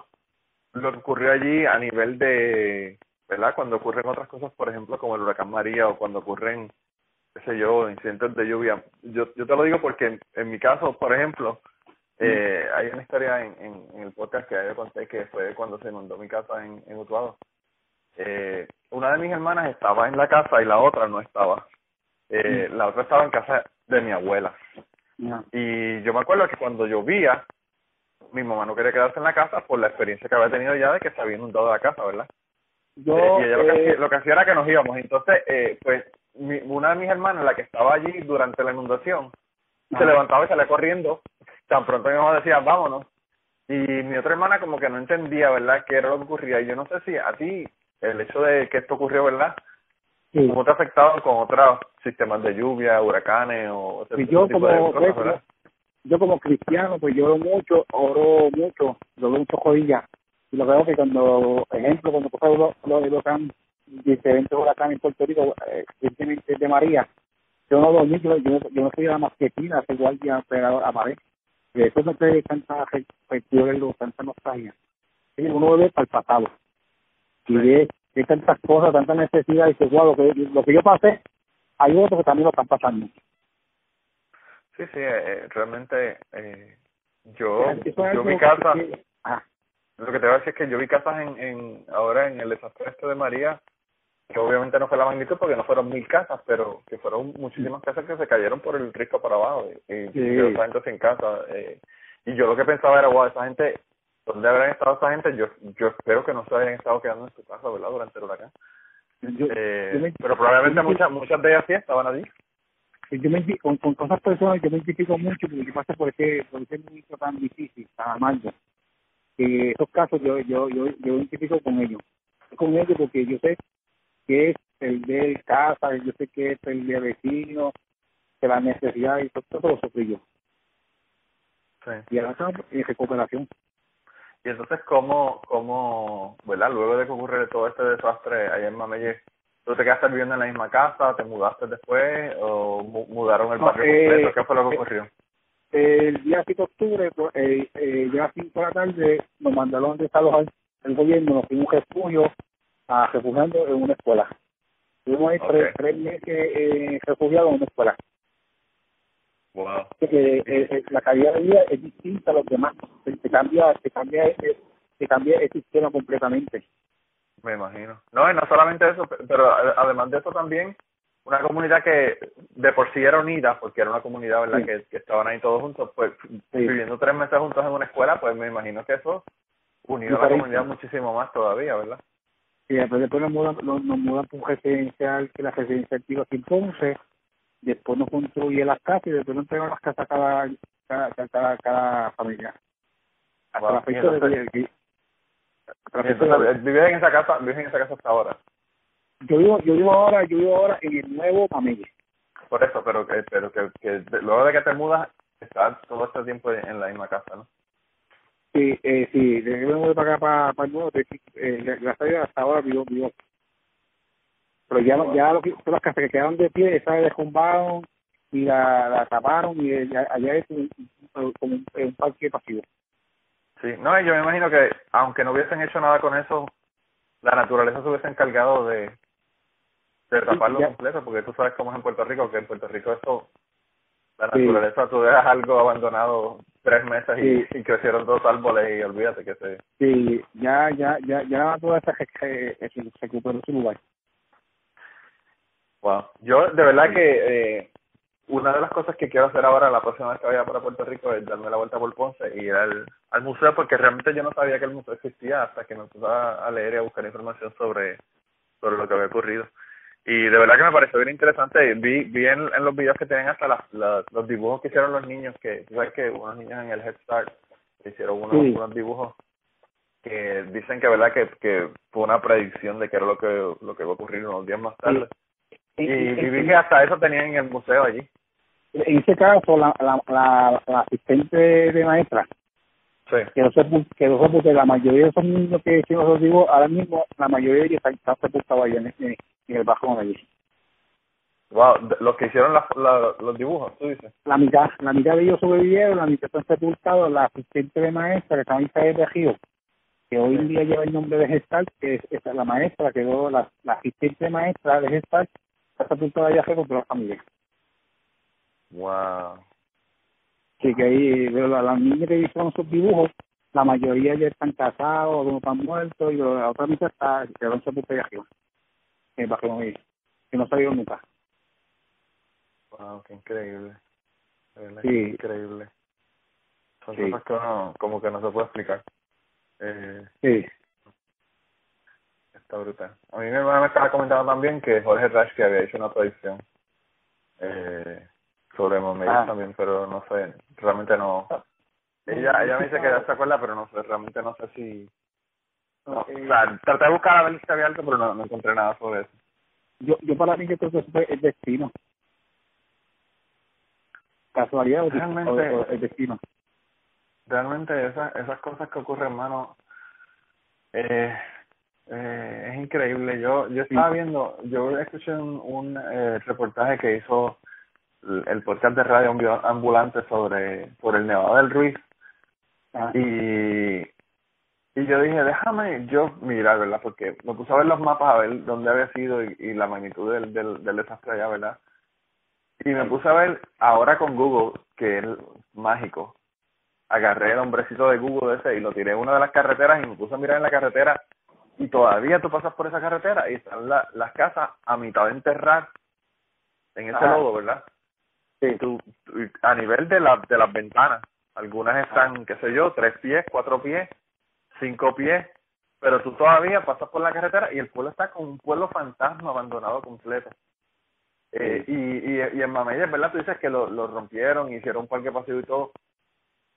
lo que ocurrió allí a nivel de, ¿verdad? Cuando ocurren otras cosas, por ejemplo, como el huracán María o cuando ocurren, qué sé yo, incidentes de lluvia. Yo, yo te lo digo porque en, mi caso, por ejemplo, eh, hay una historia en, en, el podcast que yo conté que fue cuando se inundó mi casa en, en Utuado eh, una de mis hermanas estaba en la casa y la otra no estaba. Eh. La otra estaba en casa de mi abuela. Y yo me acuerdo que cuando llovía, mi mamá no quería quedarse en la casa por la experiencia que había tenido ya de que se había inundado la casa, ¿verdad? Yo, eh, y ella lo, que hacía, lo que hacía era que nos íbamos. Entonces, eh, pues, mi, una de mis hermanas, la que estaba allí durante la inundación, se levantaba y salía corriendo. Tan pronto mi mamá decía, vámonos. Y mi otra hermana como que no entendía, ¿verdad?, qué era lo que ocurría. Y yo no sé si a ti el hecho de que esto ocurrió, ¿verdad? ¿Cómo te ha afectado con otros sistemas de lluvia, huracanes o ese yo como, Yo como cristiano, pues lloro mucho, oro mucho, lloro mucho jodillas. Y lo veo que cuando, ejemplo, cuando pasó los huracanes, diferentes huracanes en Puerto Rico, eh, de María, yo no dormí, yo, yo, yo no soy la masquetina, ese guardia pegado a pared. Y eso no te tanta recuerdo, tanta nostalgia. Y uno ve para el pasado y ve, hay tantas cosas, tantas necesidades, y dice, wow, lo que, lo que yo pasé, hay otros que también lo están pasando. Sí, sí, eh, realmente eh, yo, yo vi casas, ah. lo que te voy a decir es que yo vi casas en, en ahora en el desastre este de María, que obviamente no fue la magnitud porque no fueron mil casas, pero que fueron muchísimas casas que se cayeron por el risco para abajo y, y sí. esa gente sin casa. Eh, y yo lo que pensaba era, wow, esa gente ¿Dónde habrán estado esa gente? Yo, yo espero que no se hayan estado quedando en su casa, ¿verdad? Durante el huracán. eh, pero probablemente muchas muchas de ellas sí estaban allí. Yo me, con, con, con esas personas yo me identifico mucho porque yo pasé por ese, por ese momento tan difícil, tan amargo. Que esos casos yo, yo, yo, yo identifico con ellos. Con ellos porque yo sé que es el de casa, yo sé que es el de vecino, que la necesidad y todo, todo lo sufrí yo. Sí. Y ahora estamos en recuperación. Y entonces, ¿cómo, cómo, verdad? Luego de que ocurre todo este desastre allá en Mamelle, ¿tú te quedaste viviendo en la misma casa? ¿Te mudaste después? ¿O mudaron el barrio completo? ¿Qué fue lo que ocurrió? el día 7 de octubre, pues, eh, eh, ya a 5 de la tarde, nos mandaron de Estados el gobierno, nos fuimos refugio a refugiando en una escuela. Tuvimos ahí tres, tres meses eh, refugiados en una escuela. Wow. Que eh, eh, la calidad de vida es distinta a los demás. Se, se cambia, se cambia, eh, se cambia el sistema completamente. Me imagino. No, y no solamente eso, pero además de eso también, una comunidad que de por sí era unida, porque era una comunidad, ¿verdad?, Sí. que, que estaban ahí todos juntos, pues viviendo tres meses juntos en una escuela, pues me imagino que eso unió a la comunidad muchísimo más todavía, ¿verdad? Y después, después nos mudan, nos, nos mudan por un residencial, que la residencial activa aquí en Ponce, después nos construye las casas y después nos entregan las casas a cada, cada, cada, cada, familia. Hasta Wow. la fecha de entonces- de- vives en esa casa, vives en esa casa hasta ahora. yo vivo, yo vivo ahora, yo vivo ahora en el nuevo Mamelle. Por eso, pero que, pero que, luego de que te mudas, estás todo este tiempo en la misma casa, ¿no? Sí, eh, sí, desde que me mudé para acá, para, para el nuevo, eh, gracias a hasta ahora vivo, vivo. Pero ya, ya lo que, las casas que quedaron de pie, esas derrumbaron y la, la taparon y eh, allá es un- un- como un, un parque pasivo. Sí, no, y yo me imagino que aunque no hubiesen hecho nada con eso, la naturaleza se hubiese encargado de, de taparlo completo, porque tú sabes cómo es en Puerto Rico, que en Puerto Rico eso, la Sí. naturaleza, tú dejas algo abandonado tres meses y, Sí. y crecieron dos árboles y olvídate que se... Sí, ya, ya, ya, ya esa que, que, que se recuperó su lugar. Wow. Yo, de verdad que eh, una de las cosas que quiero hacer ahora, la próxima vez que vaya para Puerto Rico, es darme la vuelta por Ponce y ir al, al museo, porque realmente yo no sabía que el museo existía hasta que me puse a, a leer y a buscar información sobre, sobre lo que había ocurrido. Y de verdad que me pareció bien interesante. Vi, vi en, en los videos que tienen hasta las, las- los dibujos que hicieron los niños, que tú sabes que unos niños en el Head Start hicieron unos, Sí. unos dibujos que dicen que verdad que, que fue una predicción de que era lo que lo que iba a ocurrir unos días más tarde. Y, y vi que hasta eso tenían en el museo allí. En ese caso, la, la, la, la asistente de maestra Sí. quedó sepul- quedó sepultada. La mayoría de esos niños que hicimos los dibujos, ahora mismo, la mayoría de ellos están, están sepultados allá en, en, en el bajo de allí. Wow, los que hicieron la- los dibujos, tú dices. La mitad, la mitad de ellos sobrevivieron, la mitad están sepultados. La asistente de maestra, que estaba en de Río, que hoy en día lleva el nombre de Gestal, que es, es la maestra, quedó la, la asistente de maestra de Gestal, está sepultada allá por la familia. Wow. Sí, que ahí, pero la- las niñas que hicieron sus dibujos, la mayoría ya están casados, algunos están muertos, y la otra mitad está, quedaron sepultados arriba. En Mamella, que no salieron nunca. Wow, qué increíble. Verdad Sí. increíble. Son Sí. cosas que uno como que no se puede explicar. Eh, Sí. está brutal. A mí mi hermana me estaba comentando también que Jorge Rash que había hecho una predicción eh, sobre Mameyes Ah. también, pero no sé, realmente no. Ella, ella me dice que ya se acuerda, pero no sé, realmente no sé si... No, Eh, o sea, traté de buscar a ver si había algo, pero no, no encontré nada sobre eso. yo, yo para mí que creo que eso fue el destino. Casualidad o, Realmente- o- o el destino. realmente esas esas cosas que ocurren hermano eh, eh, es increíble yo yo estaba viendo yo escuché un, un eh, reportaje que hizo el, podcast de radio Ambu- ambulante sobre por el Nevado del Ruiz. Ah, y y yo dije déjame yo mirar verdad porque me puse a ver los mapas a ver dónde había sido y, y la magnitud del, del del desastre allá verdad y me puse a ver ahora con Google que es mágico. Agarré el hombrecito de Google ese y lo tiré en una de las carreteras y me puse a mirar en la carretera. Y todavía tú pasas por esa carretera y están la- las casas a mitad de enterrar en ese Ajá. lodo, ¿verdad? Sí. Tú, a nivel de, la, de las ventanas, algunas están, qué sé yo, tres pies, cuatro pies, cinco pies, pero tú todavía pasas por la carretera y el pueblo está como un pueblo fantasma abandonado completo. Eh, y, y, y en Mameyes, ¿verdad? Tú dices que lo, lo rompieron, hicieron un parque pasivo y todo,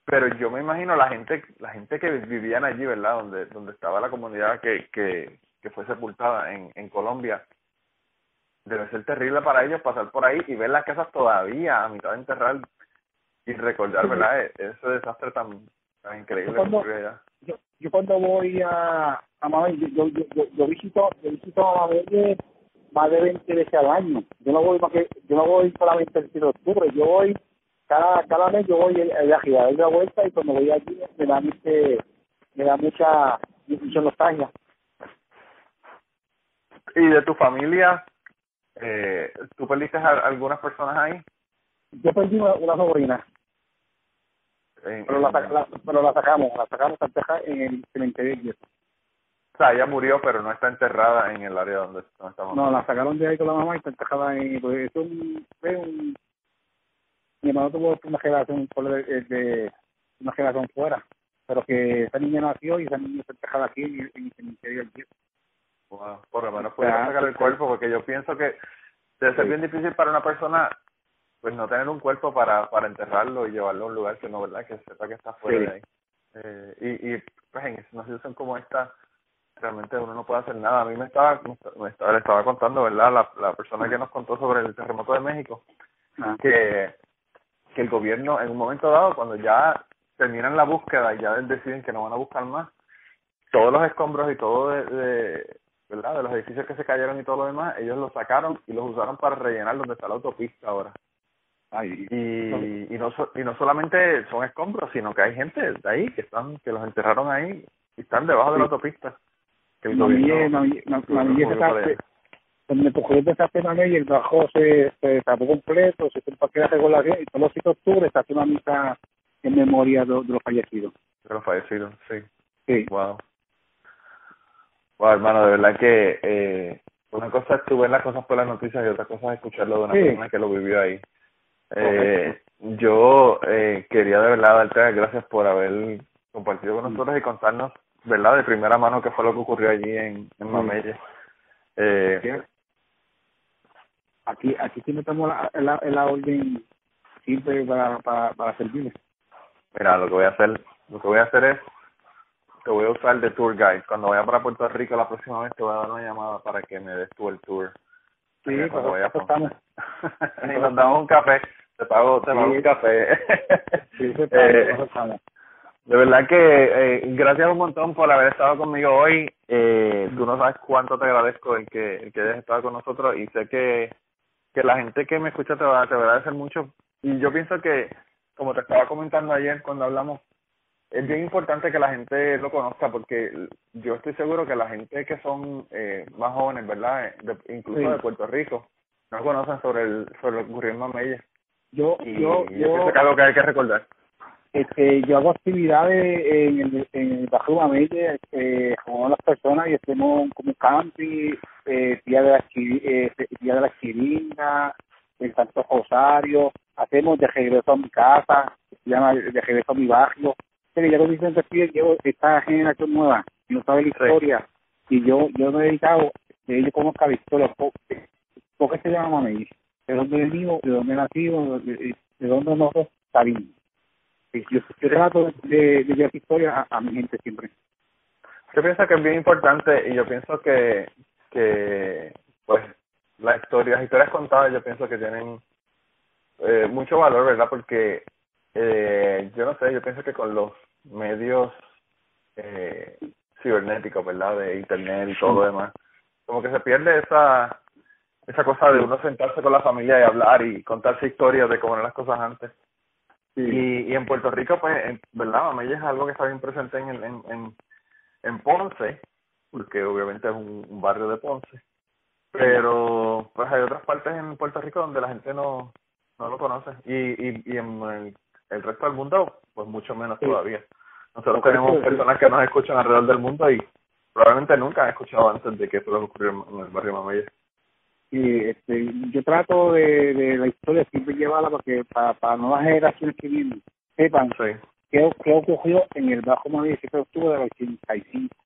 pero yo me imagino la gente la gente que vivían allí verdad donde donde estaba la comunidad que que, que fue sepultada en, en Colombia debe ser terrible para ellos pasar por ahí y ver las casas todavía a mitad de enterrar y recordar verdad E- ese desastre tan tan increíble que Cuando- allá yo, yo cuando voy a, a Mabel, yo, yo, yo, yo, yo visito, yo visito a Mabel más de 20 veces al año. Yo no voy más que, yo no voy solamente el 7 de octubre, yo voy cada, cada mes yo voy a la vuelta y cuando voy allí me da, este, me da mucha, mucha nostalgia. ¿Y de tu familia? Eh, ¿Tú perdiste a algunas personas ahí? Yo perdí una, una sobrina. pero, la, la, pero la sacamos, la sacamos en el cementerio. O sea, ella murió, pero no está enterrada en el área donde, estamos. No, la sacaron de ahí con la mamá y está enterrada en... Pues, es un, un, mi hermano tuvo una generación de, de, una generación fuera, pero que esa niña nació y esa niña está enterrada aquí en, el cementerio del Wow, por lo menos pudieron sacar el cuerpo, porque yo pienso que debe ser bien difícil para una persona pues no tener un cuerpo para, para enterrarlo y llevarlo a un lugar que no, ¿verdad? Que sepa que está fuera de ahí. Eh, y, y pues en una situación como esta, realmente uno no puede hacer nada. A mí me estaba, me estaba, le estaba contando, ¿verdad? La, la persona que nos contó sobre el terremoto de México, ah. que, que el gobierno en un momento dado, cuando ya terminan la búsqueda y ya deciden que no van a buscar más, todos los escombros y todo de, de, ¿verdad? de los edificios que se cayeron y todo lo demás, ellos los sacaron y los usaron para rellenar donde está la autopista ahora. Ay, y, y, no y no solamente son escombros, sino que hay gente de ahí que están que los enterraron ahí y están debajo de la autopista que el gobierno, cuando me cogió de esa pena y el bajo se, se tapó completo, se hizo el paquete de regulación y todos los 7 de octubre se hace una misa en memoria de, los fallecidos. De los fallecidos, sí. Sí. Wow. Wow, hermano, de verdad que eh, una cosa es tu ver las cosas por las noticias y otra cosa es escucharlo de una persona que lo vivió ahí. Eh, yo eh, quería de verdad darte las gracias por haber compartido con nosotros y contarnos ¿verdad? De primera mano qué fue lo que ocurrió allí en, en Mamelle. Eh, aquí aquí sí metemos la, la, la orden simple para, para, para servirles. Mira, lo que voy a hacer, lo que voy a hacer es, te voy a usar de tour guide. Cuando vaya para Puerto Rico la próxima vez te voy a dar una llamada para que me des tú el tour. Sí, cuando vaya estamos. y (laughs) nos damos un café. Te pago, te pago un café. sí, se (laughs) eh, de verdad que eh, gracias un montón por haber estado conmigo hoy. Eh, tú no sabes cuánto te agradezco el que, el que hayas estado con nosotros y sé que, que la gente que me escucha te va, te va a agradecer mucho. Y yo pienso que, como te estaba comentando ayer cuando hablamos, es bien importante que la gente lo conozca porque yo estoy seguro que la gente que son eh, más jóvenes, ¿verdad? incluso de Puerto Rico, no conocen sobre el sobre lo que ocurrió en Mamella. Yo, y yo, yo, es algo que hay que recordar. Este, yo hago actividades en el, en el Bajo Mamelle este, con las personas y hacemos como camping, eh, día de la eh, día de la chiringa, el Santo Rosario, hacemos de regreso a mi casa, se llama de regreso a mi barrio. Pero ya lo dicen que yo esta generación nueva, no sabe la historia, y yo yo me he dedicado, que ellos conozcan la historia, ¿por qué se llama Mamelle? ¿De dónde venimos? ¿De dónde nacimos? ¿De, de dónde nosotros salimos? yo, yo trato de, de llevar historia a, mi gente siempre. Yo pienso que es bien importante y yo pienso que, que pues, la historia, las historias contadas yo pienso que tienen eh, mucho valor, ¿verdad? Porque eh, yo no sé, yo pienso que con los medios eh, cibernéticos, ¿verdad? De internet y todo lo demás, como que se pierde esa esa cosa de uno sentarse con la familia y hablar y contarse historias de cómo eran las cosas antes. Y, y en Puerto Rico, pues, en, ¿verdad? Mamella es algo que está bien presente en, en, en, en Ponce, porque obviamente es un, barrio de Ponce. Pero, pues, hay otras partes en Puerto Rico donde la gente no, no lo conoce. Y, y, y en el, resto del mundo, pues, mucho menos todavía. Nosotros tenemos personas que nos escuchan alrededor del mundo y probablemente nunca han escuchado antes de que esto ocurrió en el barrio Mamella y este, yo trato de, de la historia siempre llevarla porque para, para nuevas generaciones que vienen sepan qué, qué ocurrió en el Bajo Madrid el de octubre del 85.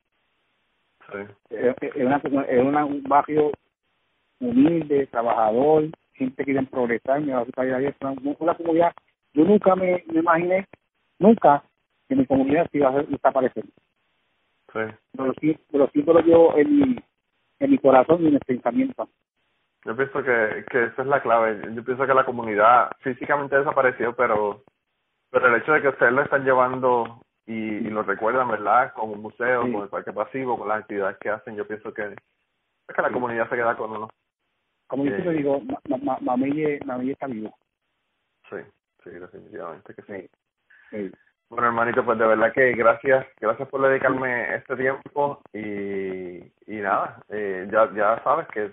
Sí. Es, una, es una, un barrio humilde, trabajador, gente que quiere progresar, me va a una, una comunidad. Yo nunca me, me imaginé, nunca, que mi comunidad se iba a desaparecer. Sí. Pero, pero siempre lo llevo en mi, en mi corazón y en mi pensamiento. Yo pienso que, que esa es la clave. Yo pienso que la comunidad físicamente desapareció, pero pero el hecho de que ustedes lo están llevando y, y lo recuerdan, ¿verdad? Con un museo, con el parque pasivo, con las actividades que hacen, yo pienso que, es que la comunidad se queda con uno. Como yo siempre digo, Mamelle, Mamelle está vivo. Sí. sí, definitivamente que sí. Sí. Bueno, hermanito, pues de verdad que gracias, gracias por dedicarme este tiempo y, y nada, eh, ya, ya sabes que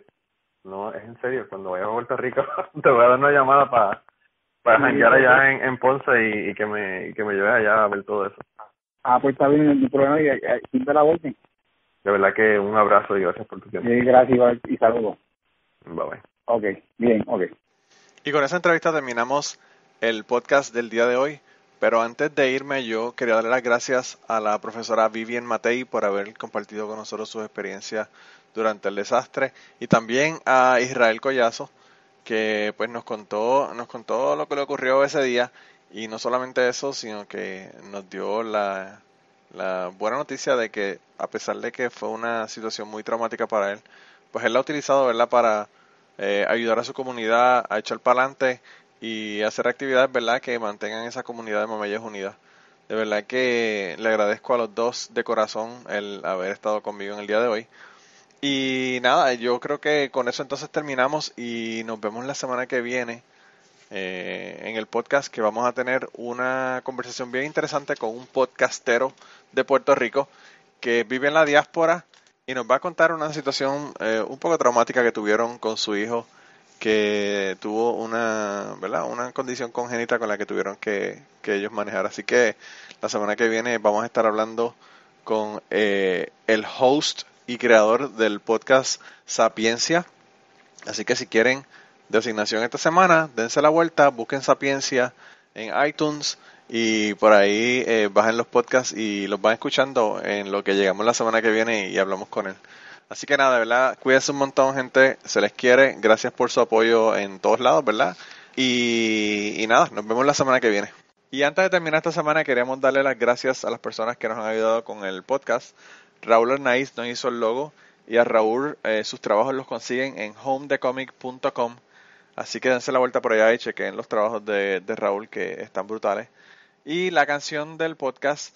no, es en serio, cuando vayas a Puerto Rico (laughs) te voy a dar una llamada para para janguear allá en, en Ponce y, y, que me y que me lleves allá a ver todo eso. Ah, pues está bien, mi problema y, y, la vuelta. De verdad que un abrazo y gracias por tu tiempo. Sí, gracias y saludos. Bye bye. Ok, bien, ok. Y con esa entrevista terminamos el podcast del día de hoy. Pero antes de irme, yo quería darle las gracias a la profesora Vivian Matei por haber compartido con nosotros sus experiencias durante el desastre. Y también a Israel Collazo que pues nos contó nos contó lo que le ocurrió ese día. Y no solamente eso sino que nos dio la, la buena noticia de que a pesar de que fue una situación muy traumática para él pues él la ha utilizado verdad para eh, ayudar a su comunidad a echar para adelante y hacer actividades, ¿verdad?, que mantengan esa comunidad de Mameyes Unidas. De verdad que le agradezco a los dos de corazón el haber estado conmigo en el día de hoy. Y nada, yo creo que con eso entonces terminamos y nos vemos la semana que viene eh, en el podcast que vamos a tener una conversación bien interesante con un podcastero de Puerto Rico que vive en la diáspora y nos va a contar una situación eh, un poco traumática que tuvieron con su hijo que tuvo una, ¿verdad? una condición congénita con la que tuvieron que, ellos manejar. Así que la semana que viene vamos a estar hablando con eh, el host y creador del podcast Sapiencia. Así que si quieren designación esta semana, dense la vuelta, busquen Sapiencia en iTunes y por ahí eh, bajen los podcasts y los van escuchando en lo que llegamos la semana que viene y hablamos con él. Así que nada, verdad, cuídense un montón, gente. Se les quiere. Gracias por su apoyo en todos lados, ¿verdad? Y, nada, nos vemos la semana que viene. Y antes de terminar esta semana, queremos darle las gracias a las personas que nos han ayudado con el podcast. Raúl Arnaiz nos hizo el logo y a Raúl eh, sus trabajos los consiguen en homedecomic.com. Así que dense la vuelta por allá y chequen los trabajos de Raúl que están brutales. Y la canción del podcast